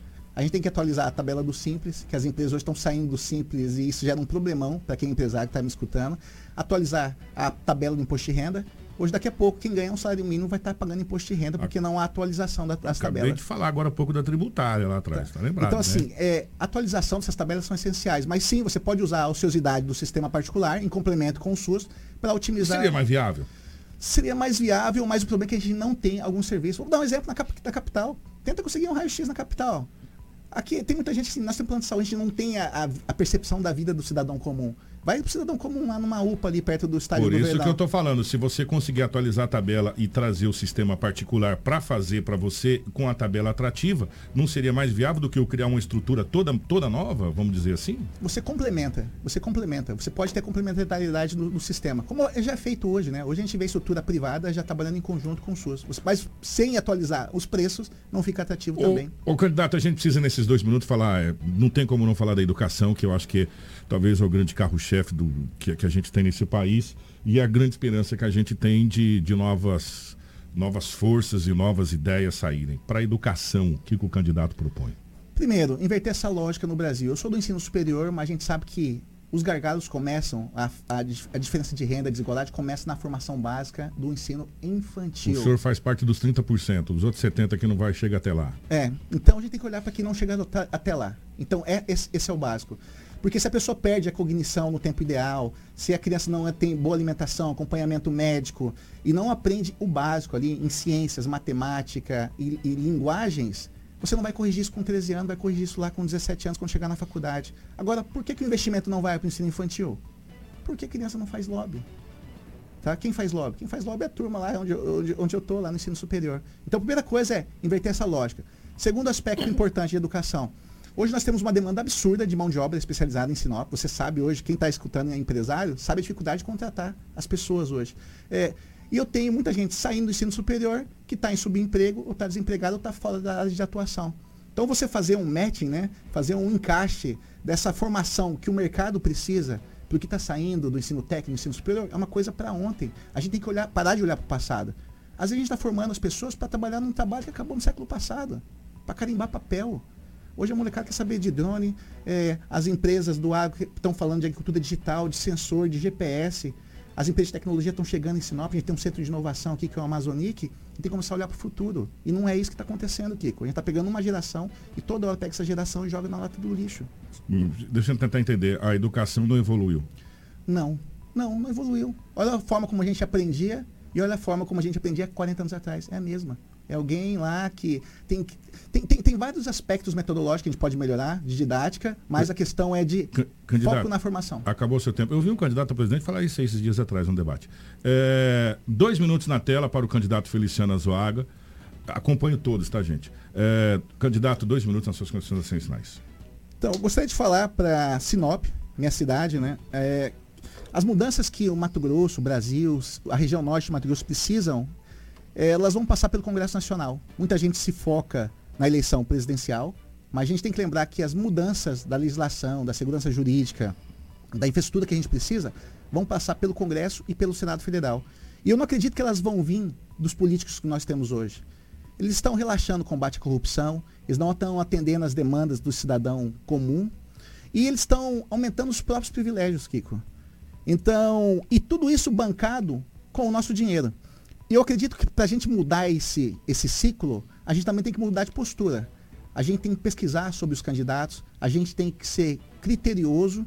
A gente tem que atualizar a tabela do Simples, que as empresas hoje estão saindo do Simples e isso gera um problemão para quem é empresário que está me escutando. Atualizar a tabela do imposto de renda. Hoje, daqui a pouco, quem ganha um salário mínimo vai estar pagando imposto de renda, porque não há atualização da- das Acabei tabelas. de falar agora há pouco da tributária lá atrás, tá, lembrado? Então, né? assim, é, atualização dessas tabelas são essenciais. Mas sim, você pode usar a ociosidade do sistema particular em complemento com o SUS para otimizar. Seria mais viável? Seria mais viável, mas o problema é que a gente não tem algum serviço. Vou dar um exemplo na cap- da capital. Tenta conseguir um raio-x na capital. Aqui tem muita gente assim, nós temos plano de saúde, a gente não tem a, a- a percepção da vida do cidadão comum. Vai pro cidadão comum lá numa UPA ali perto do estádio Por do isso Verdão. que eu estou falando, se você conseguir atualizar a tabela e trazer o sistema particular para fazer para você com a tabela atrativa, não seria mais viável do que eu criar uma estrutura toda, toda nova, vamos dizer assim? Você complementa, você complementa. Você pode ter complementariedade no, no sistema. Como já é feito hoje, né? Hoje a gente vê estrutura privada já trabalhando em conjunto com o SUS. Mas sem atualizar os preços, não fica atrativo também. O candidato, a gente precisa nesses dois minutos falar, é, não tem como não falar da educação, que eu acho que talvez é o grande carro-chefe do que, que a gente tem nesse país e a grande esperança que a gente tem de, de novas, novas forças e novas ideias saírem. Para a educação, o que, que o candidato propõe? Primeiro, inverter essa lógica no Brasil. Eu sou do ensino superior, mas a gente sabe que os gargalos começam, a, a a diferença de renda, a desigualdade começa na formação básica do ensino infantil. O senhor faz parte dos 30%, os outros 70% que não vai chegar até lá. É, então a gente tem que olhar para quem não chega até lá. Então é, esse, esse é o básico. Porque se a pessoa perde a cognição no tempo ideal, se a criança não é- tem boa alimentação, acompanhamento médico e não aprende o básico ali em ciências, matemática e, e linguagens, você não vai corrigir isso com 13 anos, vai corrigir isso lá com 17 anos quando chegar na faculdade. Agora, por que, que o investimento não vai para o ensino infantil? Porque a criança não faz lobby. Tá? Quem faz lobby? Quem faz lobby é a turma lá onde, onde, onde eu estou, lá no ensino superior. Então, a primeira coisa é inverter essa lógica. Segundo aspecto importante de educação. Hoje nós temos uma demanda absurda de mão de obra especializada em Sinop. Você sabe hoje, quem está escutando é empresário, sabe a dificuldade de contratar as pessoas hoje. É, e eu tenho muita gente saindo do ensino superior que está em subemprego, ou está desempregado, ou está fora da área de atuação. Então você fazer um matching, né? fazer um encaixe dessa formação que o mercado precisa para o que está saindo do ensino técnico, ensino superior, é uma coisa para ontem. A gente tem que olhar, parar de olhar para o passado. Às vezes a gente está formando as pessoas para trabalhar num trabalho que acabou no século passado, para carimbar papel. Hoje a molecada quer saber de drone, é, as empresas do agro estão falando de agricultura digital, de sensor, de GPS. As empresas de tecnologia estão chegando em Sinop, a gente tem um centro de inovação aqui que é o Amazonic, e tem que começar a olhar para o futuro. E não é isso que está acontecendo, Kiko. A gente está pegando uma geração e toda hora pega essa geração e joga na lata do lixo. Hum, Deixa eu tentar entender, a educação não evoluiu. Não, não, não evoluiu. Olha a forma como a gente aprendia e olha a forma como a gente aprendia 40 anos atrás. É a mesma. É alguém lá que tem, tem, tem, tem vários aspectos metodológicos que a gente pode melhorar, de didática, mas a questão é de Candidato, foco na formação. Acabou o seu tempo. Eu vi um candidato a presidente falar isso esses dias atrás no debate. É, dois minutos na tela para o candidato Feliciano Azuaga. Acompanho todos, tá, gente? É, candidato, dois minutos nas suas considerações finais. Então, gostaria de falar para Sinop, minha cidade, né? é, as mudanças que o Mato Grosso, o Brasil, a região norte de Mato Grosso precisam, elas vão passar pelo Congresso Nacional. Muita gente se foca na eleição presidencial, mas a gente tem que lembrar que as mudanças da legislação, da segurança jurídica, da infraestrutura que a gente precisa, vão passar pelo Congresso e pelo Senado Federal. E eu não acredito que elas vão vir dos políticos que nós temos hoje. Eles estão relaxando o combate à corrupção, eles não estão atendendo às demandas do cidadão comum e eles estão aumentando os próprios privilégios, Kiko. Então, e tudo isso bancado com o nosso dinheiro. E eu acredito que para a gente mudar esse, esse ciclo, a gente também tem que mudar de postura. A gente tem que pesquisar sobre os candidatos, a gente tem que ser criterioso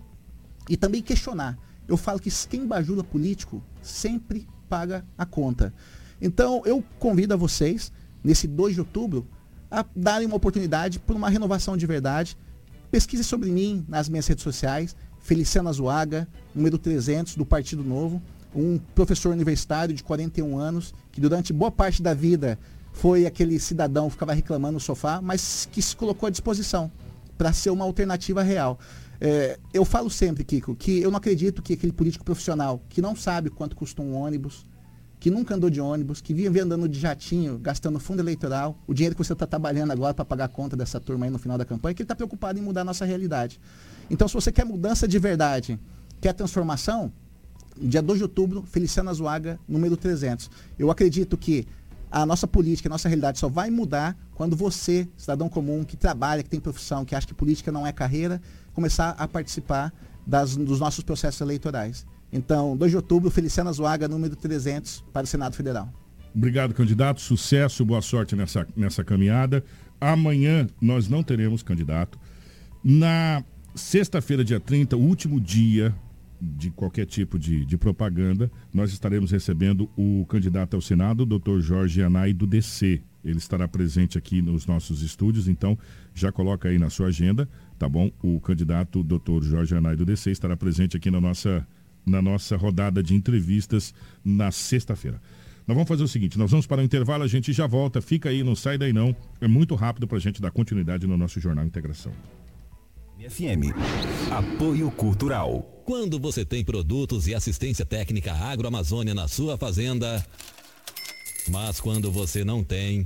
e também questionar. Eu falo que quem bajula político sempre paga a conta. Então, eu convido a vocês, nesse 2 de outubro, a darem uma oportunidade por uma renovação de verdade. Pesquise sobre mim nas minhas redes sociais, Feliciano Azuaga, número 300 do Partido Novo, um professor universitário de 41 anos, que durante boa parte da vida foi aquele cidadão que ficava reclamando no sofá, mas que se colocou à disposição para ser uma alternativa real. É, eu falo sempre, Kiko, que eu não acredito que aquele político profissional que não sabe quanto custa um ônibus, que nunca andou de ônibus, que vive andando de jatinho, gastando fundo eleitoral, o dinheiro que você está trabalhando agora para pagar a conta dessa turma aí no final da campanha, que ele está preocupado em mudar a nossa realidade. Então, se você quer mudança de verdade, quer transformação, dia 2 de outubro, Feliciano Azuaga, número 300. Eu acredito que a nossa política, a nossa realidade só vai mudar quando você, cidadão comum, que trabalha, que tem profissão, que acha que política não é carreira, começar a participar das, dos nossos processos eleitorais. Então, 2 de outubro, Feliciano Azuaga, número 300, para o Senado Federal. Obrigado, candidato. Sucesso, boa sorte nessa, nessa caminhada. Amanhã nós não teremos candidato. Na sexta-feira, dia 30, o último dia de qualquer tipo de, de propaganda, nós estaremos recebendo o candidato ao Senado, Dr. Jorge Anai, do DC. Ele estará presente aqui nos nossos estúdios, então já coloca aí na sua agenda, tá bom? O candidato Dr. Jorge Anai, do DC, estará presente aqui na nossa, na nossa rodada de entrevistas na sexta-feira. Nós vamos fazer o seguinte, nós vamos para o intervalo, a gente já volta, fica aí, não sai daí não. É muito rápido para a gente dar continuidade no nosso Jornal Integração. FM. Apoio Cultural. Quando você tem produtos e assistência técnica agroamazônia na sua fazenda, mas quando você não tem.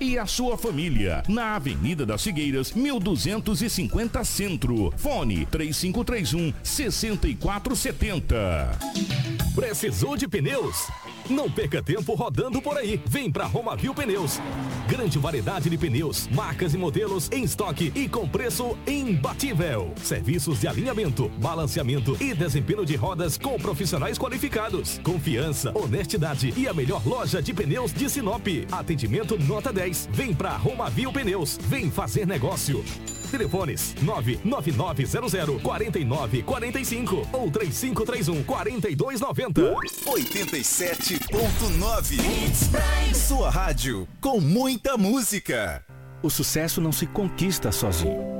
e a sua família. Na Avenida das Figueiras, 1250 Centro. Fone 3531 6470. Precisou de pneus? Não perca tempo rodando por aí. Vem pra Romavil Pneus. Grande variedade de pneus, marcas e modelos em estoque e com preço imbatível. Serviços de alinhamento, balanceamento e desempenho de rodas com profissionais qualificados. Confiança, honestidade e a melhor loja de pneus de Sinop. Atendimento nota 10. Vem pra Romavil Pneus. Vem fazer negócio. Telefones 99900 4945 ou 3531 4290. 87.9 Sua rádio com muita música. O sucesso não se conquista sozinho.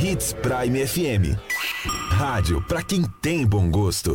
Hits Prime FM. Rádio para quem tem bom gosto.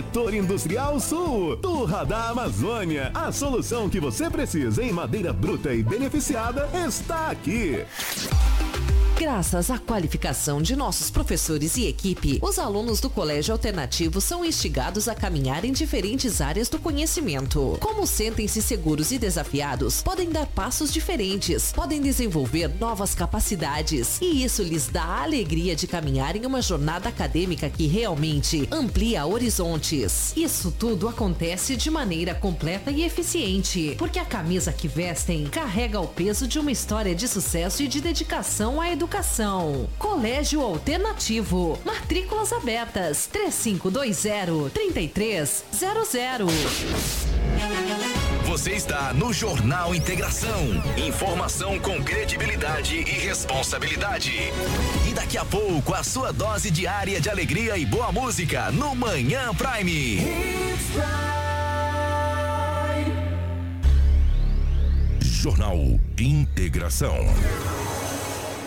Setor Industrial Sul, Turra da Amazônia. A solução que você precisa em madeira bruta e beneficiada está aqui. Graças à qualificação de nossos professores e equipe, os alunos do Colégio Alternativo são instigados a caminhar em diferentes áreas do conhecimento. Como sentem-se seguros e desafiados, podem dar passos diferentes, podem desenvolver novas capacidades, e isso lhes dá a alegria de caminhar em uma jornada acadêmica que realmente amplia horizontes. Isso tudo acontece de maneira completa e eficiente, porque a camisa que vestem carrega o peso de uma história de sucesso e de dedicação à educação. Colégio Alternativo. Matrículas abertas. 3520-3300. Você está no Jornal Integração. Informação com credibilidade e responsabilidade. E daqui a pouco, a sua dose diária de alegria e boa música no Manhã Prime. Jornal Integração.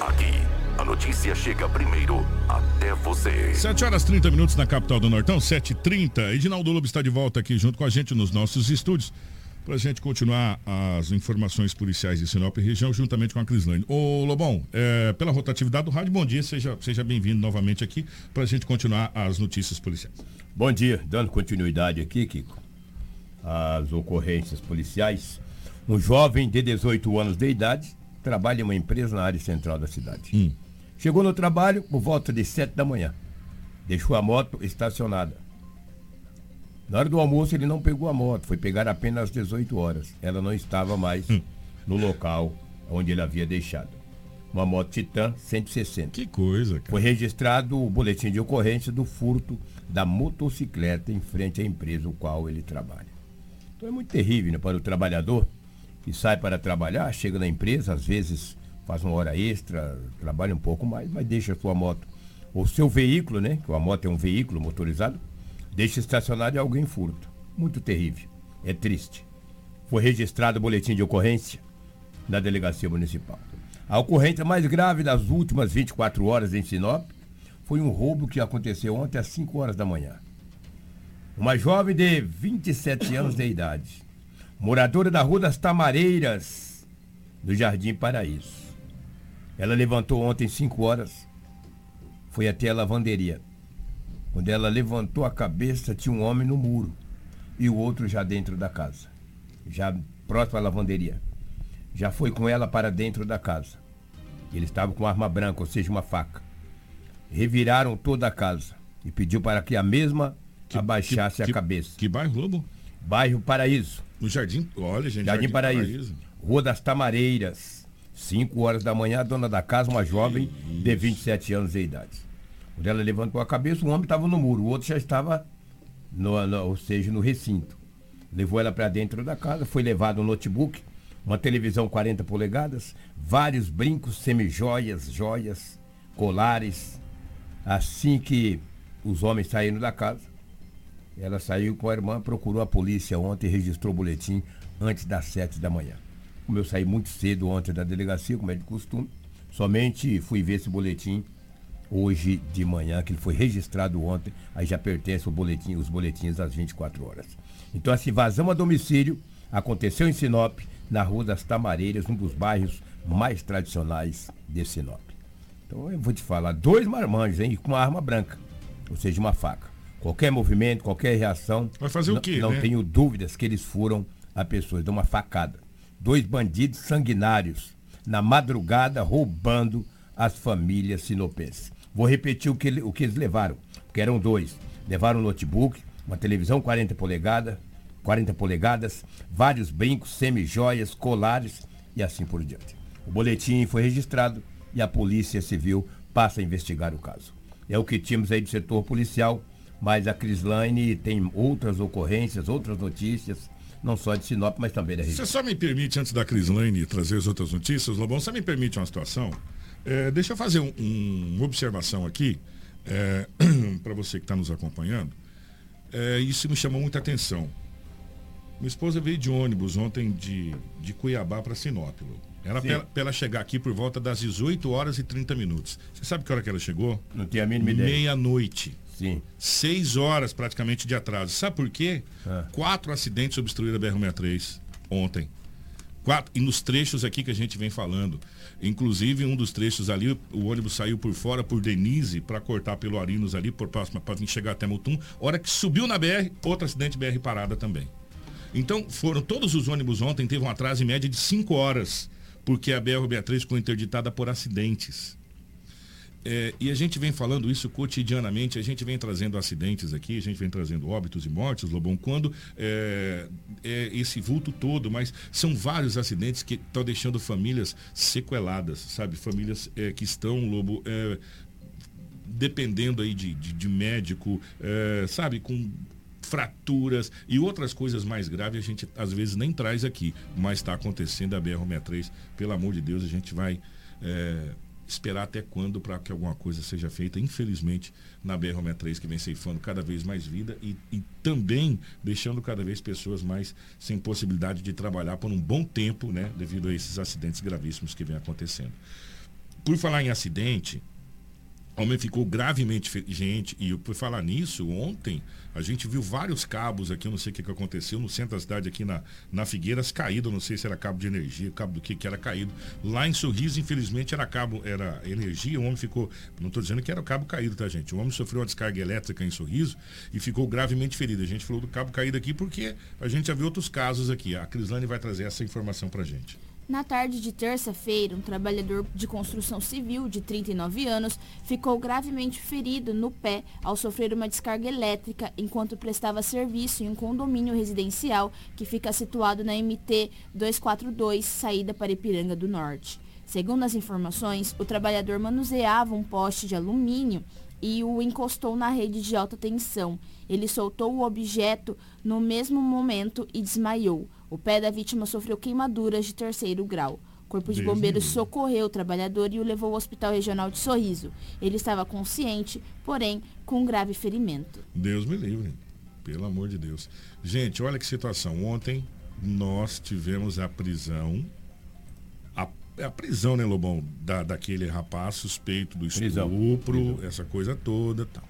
Aqui, a notícia chega primeiro até você. 7 horas 30 minutos na capital do Nortão, 7h30. Edinaldo Lobo está de volta aqui junto com a gente nos nossos estúdios para a gente continuar as informações policiais de Sinop e região juntamente com a Crislane. Ô Lobão, é, pela rotatividade do rádio, bom dia, seja, seja bem-vindo novamente aqui para a gente continuar as notícias policiais. Bom dia, dando continuidade aqui, Kiko, às ocorrências policiais. Um jovem de 18 anos de idade trabalha em uma empresa na área central da cidade. Chegou no trabalho por volta de 7 da manhã. Deixou a moto estacionada. Na hora do almoço ele não pegou a moto, foi pegar apenas às 18 horas. Ela não estava mais no local onde ele havia deixado. Uma moto Titan 160. Que coisa, cara. Foi registrado o boletim de ocorrência do furto da motocicleta em frente à empresa o qual ele trabalha. Então é muito terrível né, para o trabalhador que sai para trabalhar, chega na empresa, às vezes faz uma hora extra, trabalha um pouco mais, mas deixa a sua moto. O seu veículo, né? Que a moto é um veículo motorizado, deixa estacionado e alguém furta. Muito terrível. É triste. Foi registrado o boletim de ocorrência na delegacia municipal. A ocorrência mais grave das últimas 24 horas em Sinop foi um roubo que aconteceu ontem às 5 horas da manhã. Uma jovem de 27 anos de idade, moradora da Rua das Tamareiras, do Jardim Paraíso. Ela levantou ontem 5 horas, foi até a lavanderia. Quando ela levantou a cabeça, tinha um homem no muro e o outro já dentro da casa, já próximo à lavanderia. Já foi com ela para dentro da casa. Ele estava com arma branca, ou seja, uma faca. Reviraram toda a casa e pediu para que a mesma abaixasse a cabeça. Que bairro, Lobo? Bairro Paraíso. No Jardim, olha, gente. Jardim, Paraíso. Rua das Tamareiras. 5 horas da manhã, a dona da casa, uma jovem de 27 anos de idade. Quando ela levantou a cabeça, um homem estava no muro, o outro já estava, no, no- ou seja, no recinto. Levou ela para dentro da casa, foi levado um notebook, uma televisão 40 polegadas, vários brincos, semijoias, joias, colares. Assim que os homens saíram da casa, ela saiu com a irmã, procurou a polícia ontem registrou o boletim antes das 7 da manhã. Como eu saí muito cedo ontem da delegacia, como é de costume, somente fui ver esse boletim hoje de manhã, que ele foi registrado ontem, aí já pertence o boletim, os boletins às 24 horas. Então essa invasão a domicílio aconteceu em Sinop, na Rua das Tamareiras, um dos bairros mais tradicionais de Sinop. Então eu vou te falar, dois marmanjos, hein, com uma arma branca, ou seja, uma faca. Qualquer movimento, qualquer reação. Vai fazer o não- quê, Não né? tenho dúvidas que eles foram a pessoas, de uma facada. Dois bandidos sanguinários, na madrugada, roubando as famílias sinopenses. Vou repetir o que, o que eles levaram, porque eram dois. Levaram um notebook, uma televisão 40 polegadas, 40 polegadas, vários brincos, semijoias, colares e assim por diante. O boletim foi registrado e a Polícia Civil passa a investigar o caso. É o que tínhamos aí do setor policial, Mas a Crislaine tem outras ocorrências, outras notícias, não só de Sinop, mas também da região. Você só me permite, antes da Crislaine trazer as outras notícias, Lobão, você me permite uma situação? É, deixa eu fazer um- um- uma observação aqui, para você que está nos acompanhando. É, isso me chamou muita atenção. Minha esposa veio de ônibus ontem de, de Cuiabá para Sinop. Era ela, pra ela chegar aqui por volta das 18 horas e 30 minutos. Você sabe que hora que ela chegou? Não tinha a mínima ideia. Meia-noite. Sim. Seis horas praticamente de atraso. Sabe por quê? Ah. Quatro acidentes obstruíram a BR-63 ontem. Quatro, e nos trechos aqui que a gente vem falando. Inclusive, um dos trechos ali, o ônibus saiu por fora por Denise para cortar pelo Arinos ali, por próxima, para vir chegar até Mutum. Hora que subiu na BR, outro acidente BR parada também. Então, foram todos os ônibus ontem, teve um atraso em média de 5 horas, porque a BR-63 ficou interditada por acidentes. É, e a gente vem falando isso cotidianamente, a gente vem trazendo acidentes aqui, a gente vem trazendo óbitos e mortes, Lobão, quando é, é esse vulto todo, mas são vários acidentes que estão deixando famílias sequeladas, sabe? Famílias é, que estão, Lobo, é, dependendo aí de, de, de médico, é, sabe, com fraturas e outras coisas mais graves a gente às vezes nem traz aqui, mas está acontecendo a BR-63, pelo amor de Deus, a gente vai é, esperar até quando para que alguma coisa seja feita, infelizmente, na BR-63 que vem ceifando cada vez mais vida e, e também deixando cada vez pessoas mais sem possibilidade de trabalhar por um bom tempo, né, devido a esses acidentes gravíssimos que vem acontecendo. Por falar em acidente, o homem ficou gravemente. Gente, e por falar nisso, ontem a gente viu vários cabos aqui, não sei o que, que aconteceu, no centro da cidade aqui na, na Figueiras, caído, não sei se era cabo de energia, cabo do que que era caído. Lá em Sorriso, infelizmente, era cabo, era energia, o homem ficou, não estou dizendo que era o cabo caído, tá gente? O homem sofreu uma descarga elétrica em Sorriso e ficou gravemente ferido. A gente falou do cabo caído aqui porque a gente já viu outros casos aqui. A Crislane vai trazer essa informação pra gente. Na tarde de terça-feira, um trabalhador de construção civil de 39 anos ficou gravemente ferido no pé ao sofrer uma descarga elétrica enquanto prestava serviço em um condomínio residencial que fica situado na MT 242, saída para Ipiranga do Norte. Segundo as informações, o trabalhador manuseava um poste de alumínio e o encostou na rede de alta tensão. Ele soltou o objeto no mesmo momento e desmaiou. O pé da vítima sofreu queimaduras de terceiro grau. O Corpo de Bombeiros socorreu o trabalhador e o levou ao Hospital Regional de Sorriso. Ele estava consciente, porém com um grave ferimento. Deus me livre. Pelo amor de Deus. Gente, olha que situação. Ontem nós tivemos a prisão. A, a prisão, né, Lobão? Da, daquele rapaz suspeito do Prisão. estupro, essa coisa toda tal.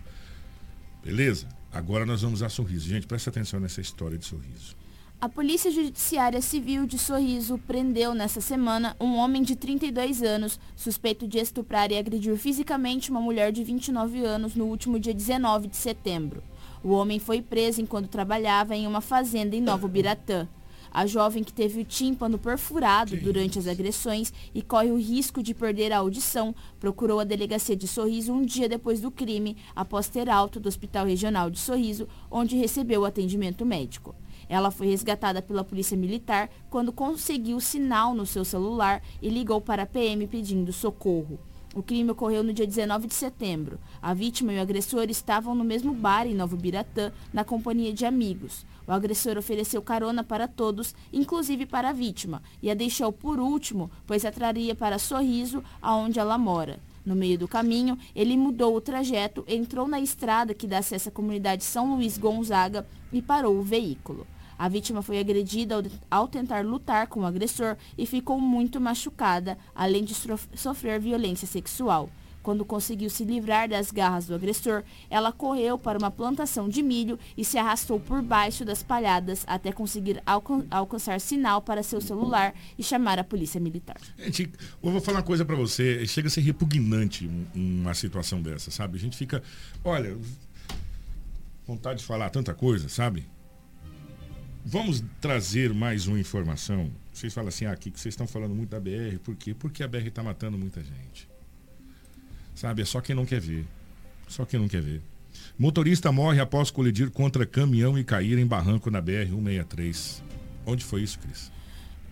Beleza? Agora nós vamos a sorriso. Gente, presta atenção nessa história de sorriso. A Polícia Judiciária Civil de Sorriso prendeu nesta semana um homem de 32 anos, suspeito de estuprar e agredir fisicamente uma mulher de 29 anos no último dia 19 de setembro. O homem foi preso enquanto trabalhava em uma fazenda em Novo Biratã. A jovem que teve o tímpano perfurado durante as agressões e corre o risco de perder a audição, procurou a delegacia de Sorriso um dia depois do crime, após ter alta do Hospital Regional de Sorriso, onde recebeu atendimento médico. Ela foi resgatada pela Polícia Militar quando conseguiu sinal no seu celular e ligou para a PM pedindo socorro. O crime ocorreu no dia 19 de setembro. A vítima e o agressor estavam no mesmo bar em Novo Biratã, na companhia de amigos. O agressor ofereceu carona para todos, inclusive para a vítima, e a deixou por último, pois a traria para Sorriso, aonde ela mora. No meio do caminho, ele mudou o trajeto, entrou na estrada que dá acesso à comunidade São Luís Gonzaga e parou o veículo. A vítima foi agredida ao, tentar lutar com o agressor e ficou muito machucada, além de sofrer violência sexual. Quando conseguiu se livrar das garras do agressor, ela correu para uma plantação de milho e se arrastou por baixo das palhadas até conseguir alcan- alcançar sinal para seu celular e chamar a polícia militar. Gente, eu vou falar uma coisa pra você. Chega a ser repugnante um- uma situação dessa, sabe? A gente fica. Olha, vontade de falar tanta coisa, sabe? Vamos trazer mais uma informação. Vocês falam assim, ah, aqui que vocês estão falando muito da BR. Por quê? Porque a BR está matando muita gente. Sabe? É só quem não quer ver. Só quem não quer ver. Motorista morre após colidir contra caminhão e cair em barranco na BR-163. Onde foi isso, Cris?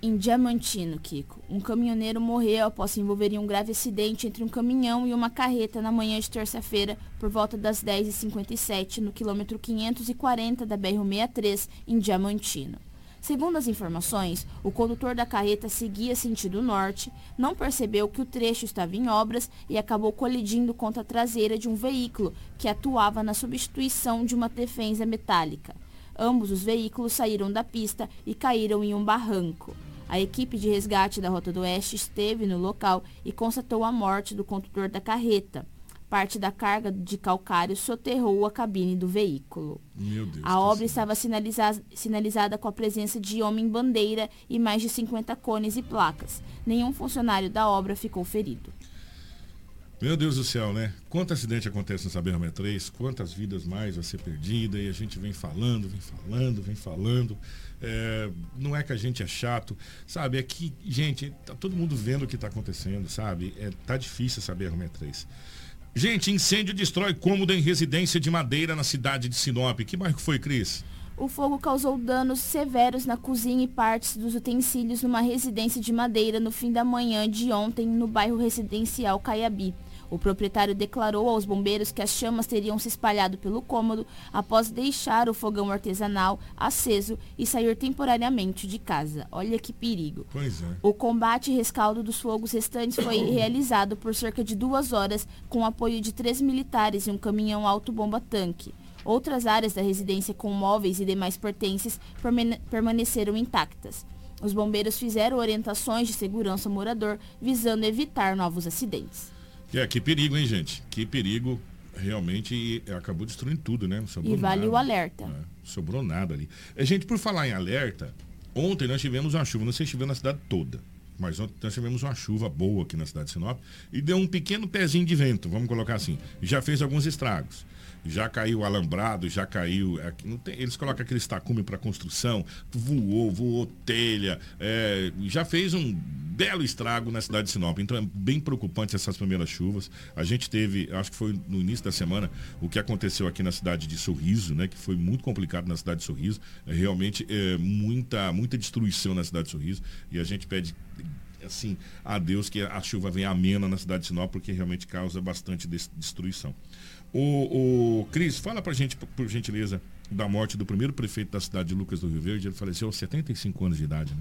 Em Diamantino, Kiko. Um caminhoneiro morreu após se envolver em um grave acidente entre um caminhão e uma carreta na manhã de terça-feira, por volta das 10h57, no quilômetro 540 da BR-63, em Diamantino. Segundo as informações, o condutor da carreta seguia sentido norte, não percebeu que o trecho estava em obras e acabou colidindo contra a traseira de um veículo que atuava na substituição de uma defesa metálica. Ambos os veículos saíram da pista e caíram em um barranco. A equipe de resgate da Rota do Oeste esteve no local e constatou a morte do condutor da carreta. Parte da carga de calcário soterrou a cabine do veículo. A obra estava sinaliza- sinalizada com a presença de homem-bandeira e mais de 50 cones e placas. Nenhum funcionário da obra ficou ferido. Meu Deus do céu, né? Quanto acidente acontece no Saber-63, quantas vidas mais vai ser perdida e a gente vem falando, vem falando, vem falando. É, não é que a gente é chato, sabe? É que, gente, tá todo mundo vendo o que tá acontecendo, sabe? É, tá difícil Saber-63. Gente, incêndio destrói cômodo em residência de madeira na cidade de Sinop. Que bairro foi, Cris? O fogo causou danos severos na cozinha e partes dos utensílios numa residência de madeira no fim da manhã de ontem no bairro residencial Caiabi. O proprietário declarou aos bombeiros que as chamas teriam se espalhado pelo cômodo após deixar o fogão artesanal aceso e sair temporariamente de casa. Olha que perigo. Pois é. O combate e rescaldo dos fogos restantes foi realizado por cerca de duas horas com apoio de três militares e um caminhão autobomba-tanque. Outras áreas da residência com móveis e demais pertences permane- permaneceram intactas. Os bombeiros fizeram orientações de segurança ao morador visando evitar novos acidentes. É, que perigo, hein, gente? Que perigo. Realmente e acabou destruindo tudo, né? Sobrou E vale o nada. alerta. É, sobrou nada ali. É, gente, por falar em alerta, ontem nós tivemos uma chuva, não sei se choveu na cidade toda, mas ontem nós tivemos uma chuva boa aqui na cidade de Sinop e deu um pequeno pezinho de vento, vamos colocar assim. Já fez alguns estragos. Já caiu alambrado, já caiu. não tem- eles colocam aquele tacume para construção, voou, voou telha, é, já fez um belo estrago na cidade de Sinop. Então é bem preocupante essas primeiras chuvas. A gente teve, acho que foi no início da semana, o que aconteceu aqui na cidade de Sorriso, né? Que foi muito complicado na cidade de Sorriso. É, realmente é, muita, muita destruição na cidade de Sorriso. E a gente pede assim a Deus que a chuva venha amena na cidade de Sinop, porque realmente causa bastante des- destruição. O, o Cris, fala pra gente, por gentileza, da morte do primeiro prefeito da cidade de Lucas do Rio Verde. Ele faleceu aos 75 anos de idade, né?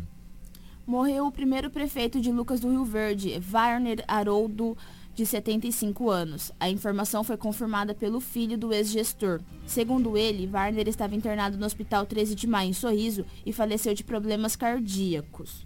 Morreu o primeiro prefeito de Lucas do Rio Verde, Warner Haroldo, de 75 anos. A informação foi confirmada pelo filho do ex-gestor. Segundo ele, Warner estava internado no Hospital 13 de Maio, em Sorriso, e faleceu de problemas cardíacos.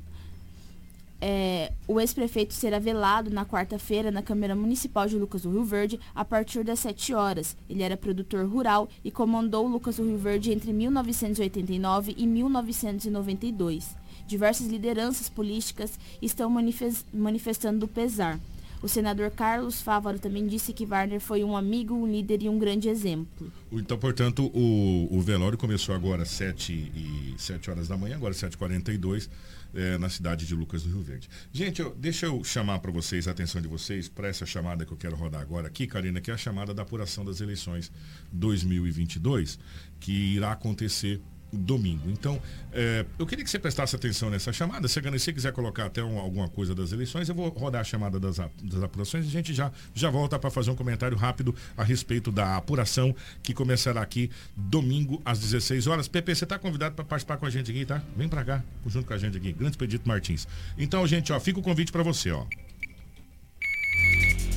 É, o ex-prefeito será velado na quarta-feira na Câmara Municipal de Lucas do Rio Verde a partir das 7 horas. Ele era produtor rural e comandou Lucas do Rio Verde entre 1989 e 1992. Diversas lideranças políticas estão manifes- manifestando pesar. O senador Carlos Fávaro também disse que Warner foi um amigo, um líder e um grande exemplo. Então, portanto, o, o velório começou agora às 7, e, 7 horas da manhã, agora 7h42, eh, na cidade de Lucas do Rio Verde. Gente, eu- deixa eu chamar para vocês, a atenção de vocês, para essa chamada que eu quero rodar agora aqui, Karina, que é a chamada da apuração das eleições 2022, que irá acontecer domingo. Então, eh, eu queria que você prestasse atenção nessa chamada. Se Ganecê quiser colocar até um- alguma coisa das eleições, eu vou rodar a chamada das, das apurações e a gente já, já volta para fazer um comentário rápido a respeito da apuração que começará aqui domingo às 16 horas. Pepe, você está convidado para participar com a gente aqui, tá? Vem para cá, junto com a gente aqui. Grande Expedito Martins. Então, gente, ó, fica o convite para você, ó.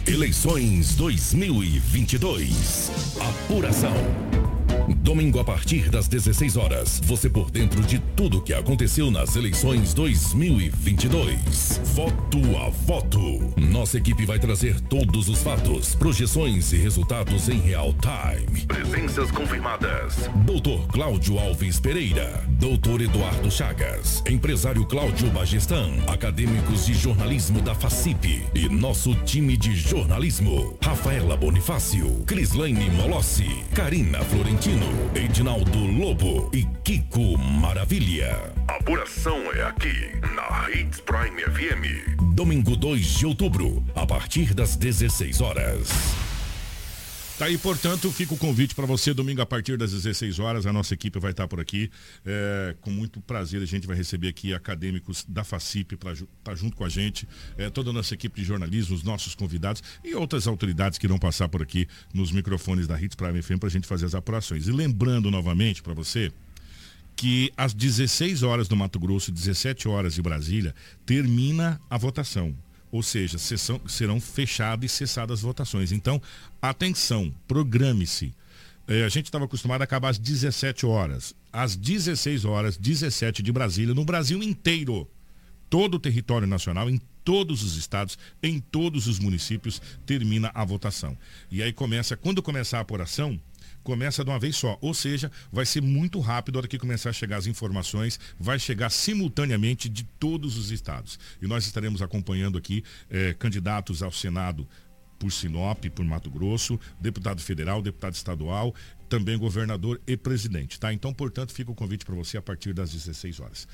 Eleições 2022. Apuração. Domingo a partir das 16 horas, você por dentro de tudo que aconteceu nas eleições 2022. Voto a voto. Nossa equipe vai trazer todos os fatos, projeções e resultados em real time. Presenças confirmadas. Doutor Cláudio Alves Pereira, Doutor Eduardo Chagas, Empresário Cláudio Bagestan, acadêmicos de jornalismo da FACIP e nosso time de jornalismo. Rafaela Bonifácio, Crislaine Molossi, Karina Florentino, Edinaldo Lobo e Kiko Maravilha. Apuração é aqui, na Hits Prime FM. Domingo 2 de outubro, a partir das 16 horas. Tá aí, portanto, fica o convite para você, domingo a partir das 16 horas, a nossa equipe vai estar por aqui. É, com muito prazer, a gente vai receber aqui acadêmicos da FACIP para estar tá junto com a gente, é, toda a nossa equipe de jornalismo, os nossos convidados e outras autoridades que irão passar por aqui nos microfones da Hits Prime FM para a gente fazer as apurações. E lembrando novamente para você que às 16 horas do Mato Grosso, 17 horas de Brasília, termina a votação ou seja, sessão, serão fechadas e cessadas as votações. Então, atenção, programe-se. É, a gente estava acostumado a acabar às 17 horas. Às 16 horas, 17 de Brasília, no Brasil inteiro. Todo o território nacional, em todos os estados, em todos os municípios, termina a votação. E aí começa, quando começar a apuração, começa de uma vez só. Ou seja, vai ser muito rápido a hora que começar a chegar as informações, vai chegar simultaneamente de todos os estados. E nós estaremos acompanhando aqui eh, candidatos ao Senado por Sinop, por Mato Grosso, deputado federal, deputado estadual, também governador e presidente, tá? Então, portanto, fica o convite para você a partir das 16 horas.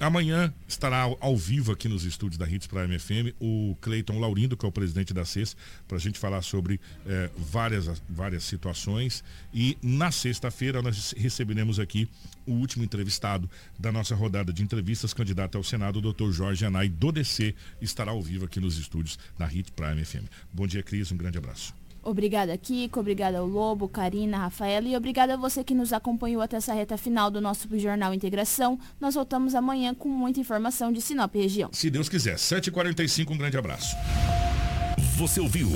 Amanhã estará ao, ao, vivo aqui nos estúdios da Hits Prime FM o Cleiton Laurindo, que é o presidente da CES, para a gente falar sobre eh, várias, várias situações. E na sexta-feira nós receberemos aqui o último entrevistado da nossa rodada de entrevistas, candidato ao Senado, o Dr. Jorge Anai, do DC, estará ao vivo aqui nos estúdios da Hits Prime FM. Bom dia, Cris, um grande abraço. Obrigada, Kiko. Obrigada ao Lobo, Karina, Rafaela e obrigada a você que nos acompanhou até essa reta final do nosso Jornal Integração. Nós voltamos amanhã com muita informação de Sinop região. Se Deus quiser. 7h45, um grande abraço. Você ouviu?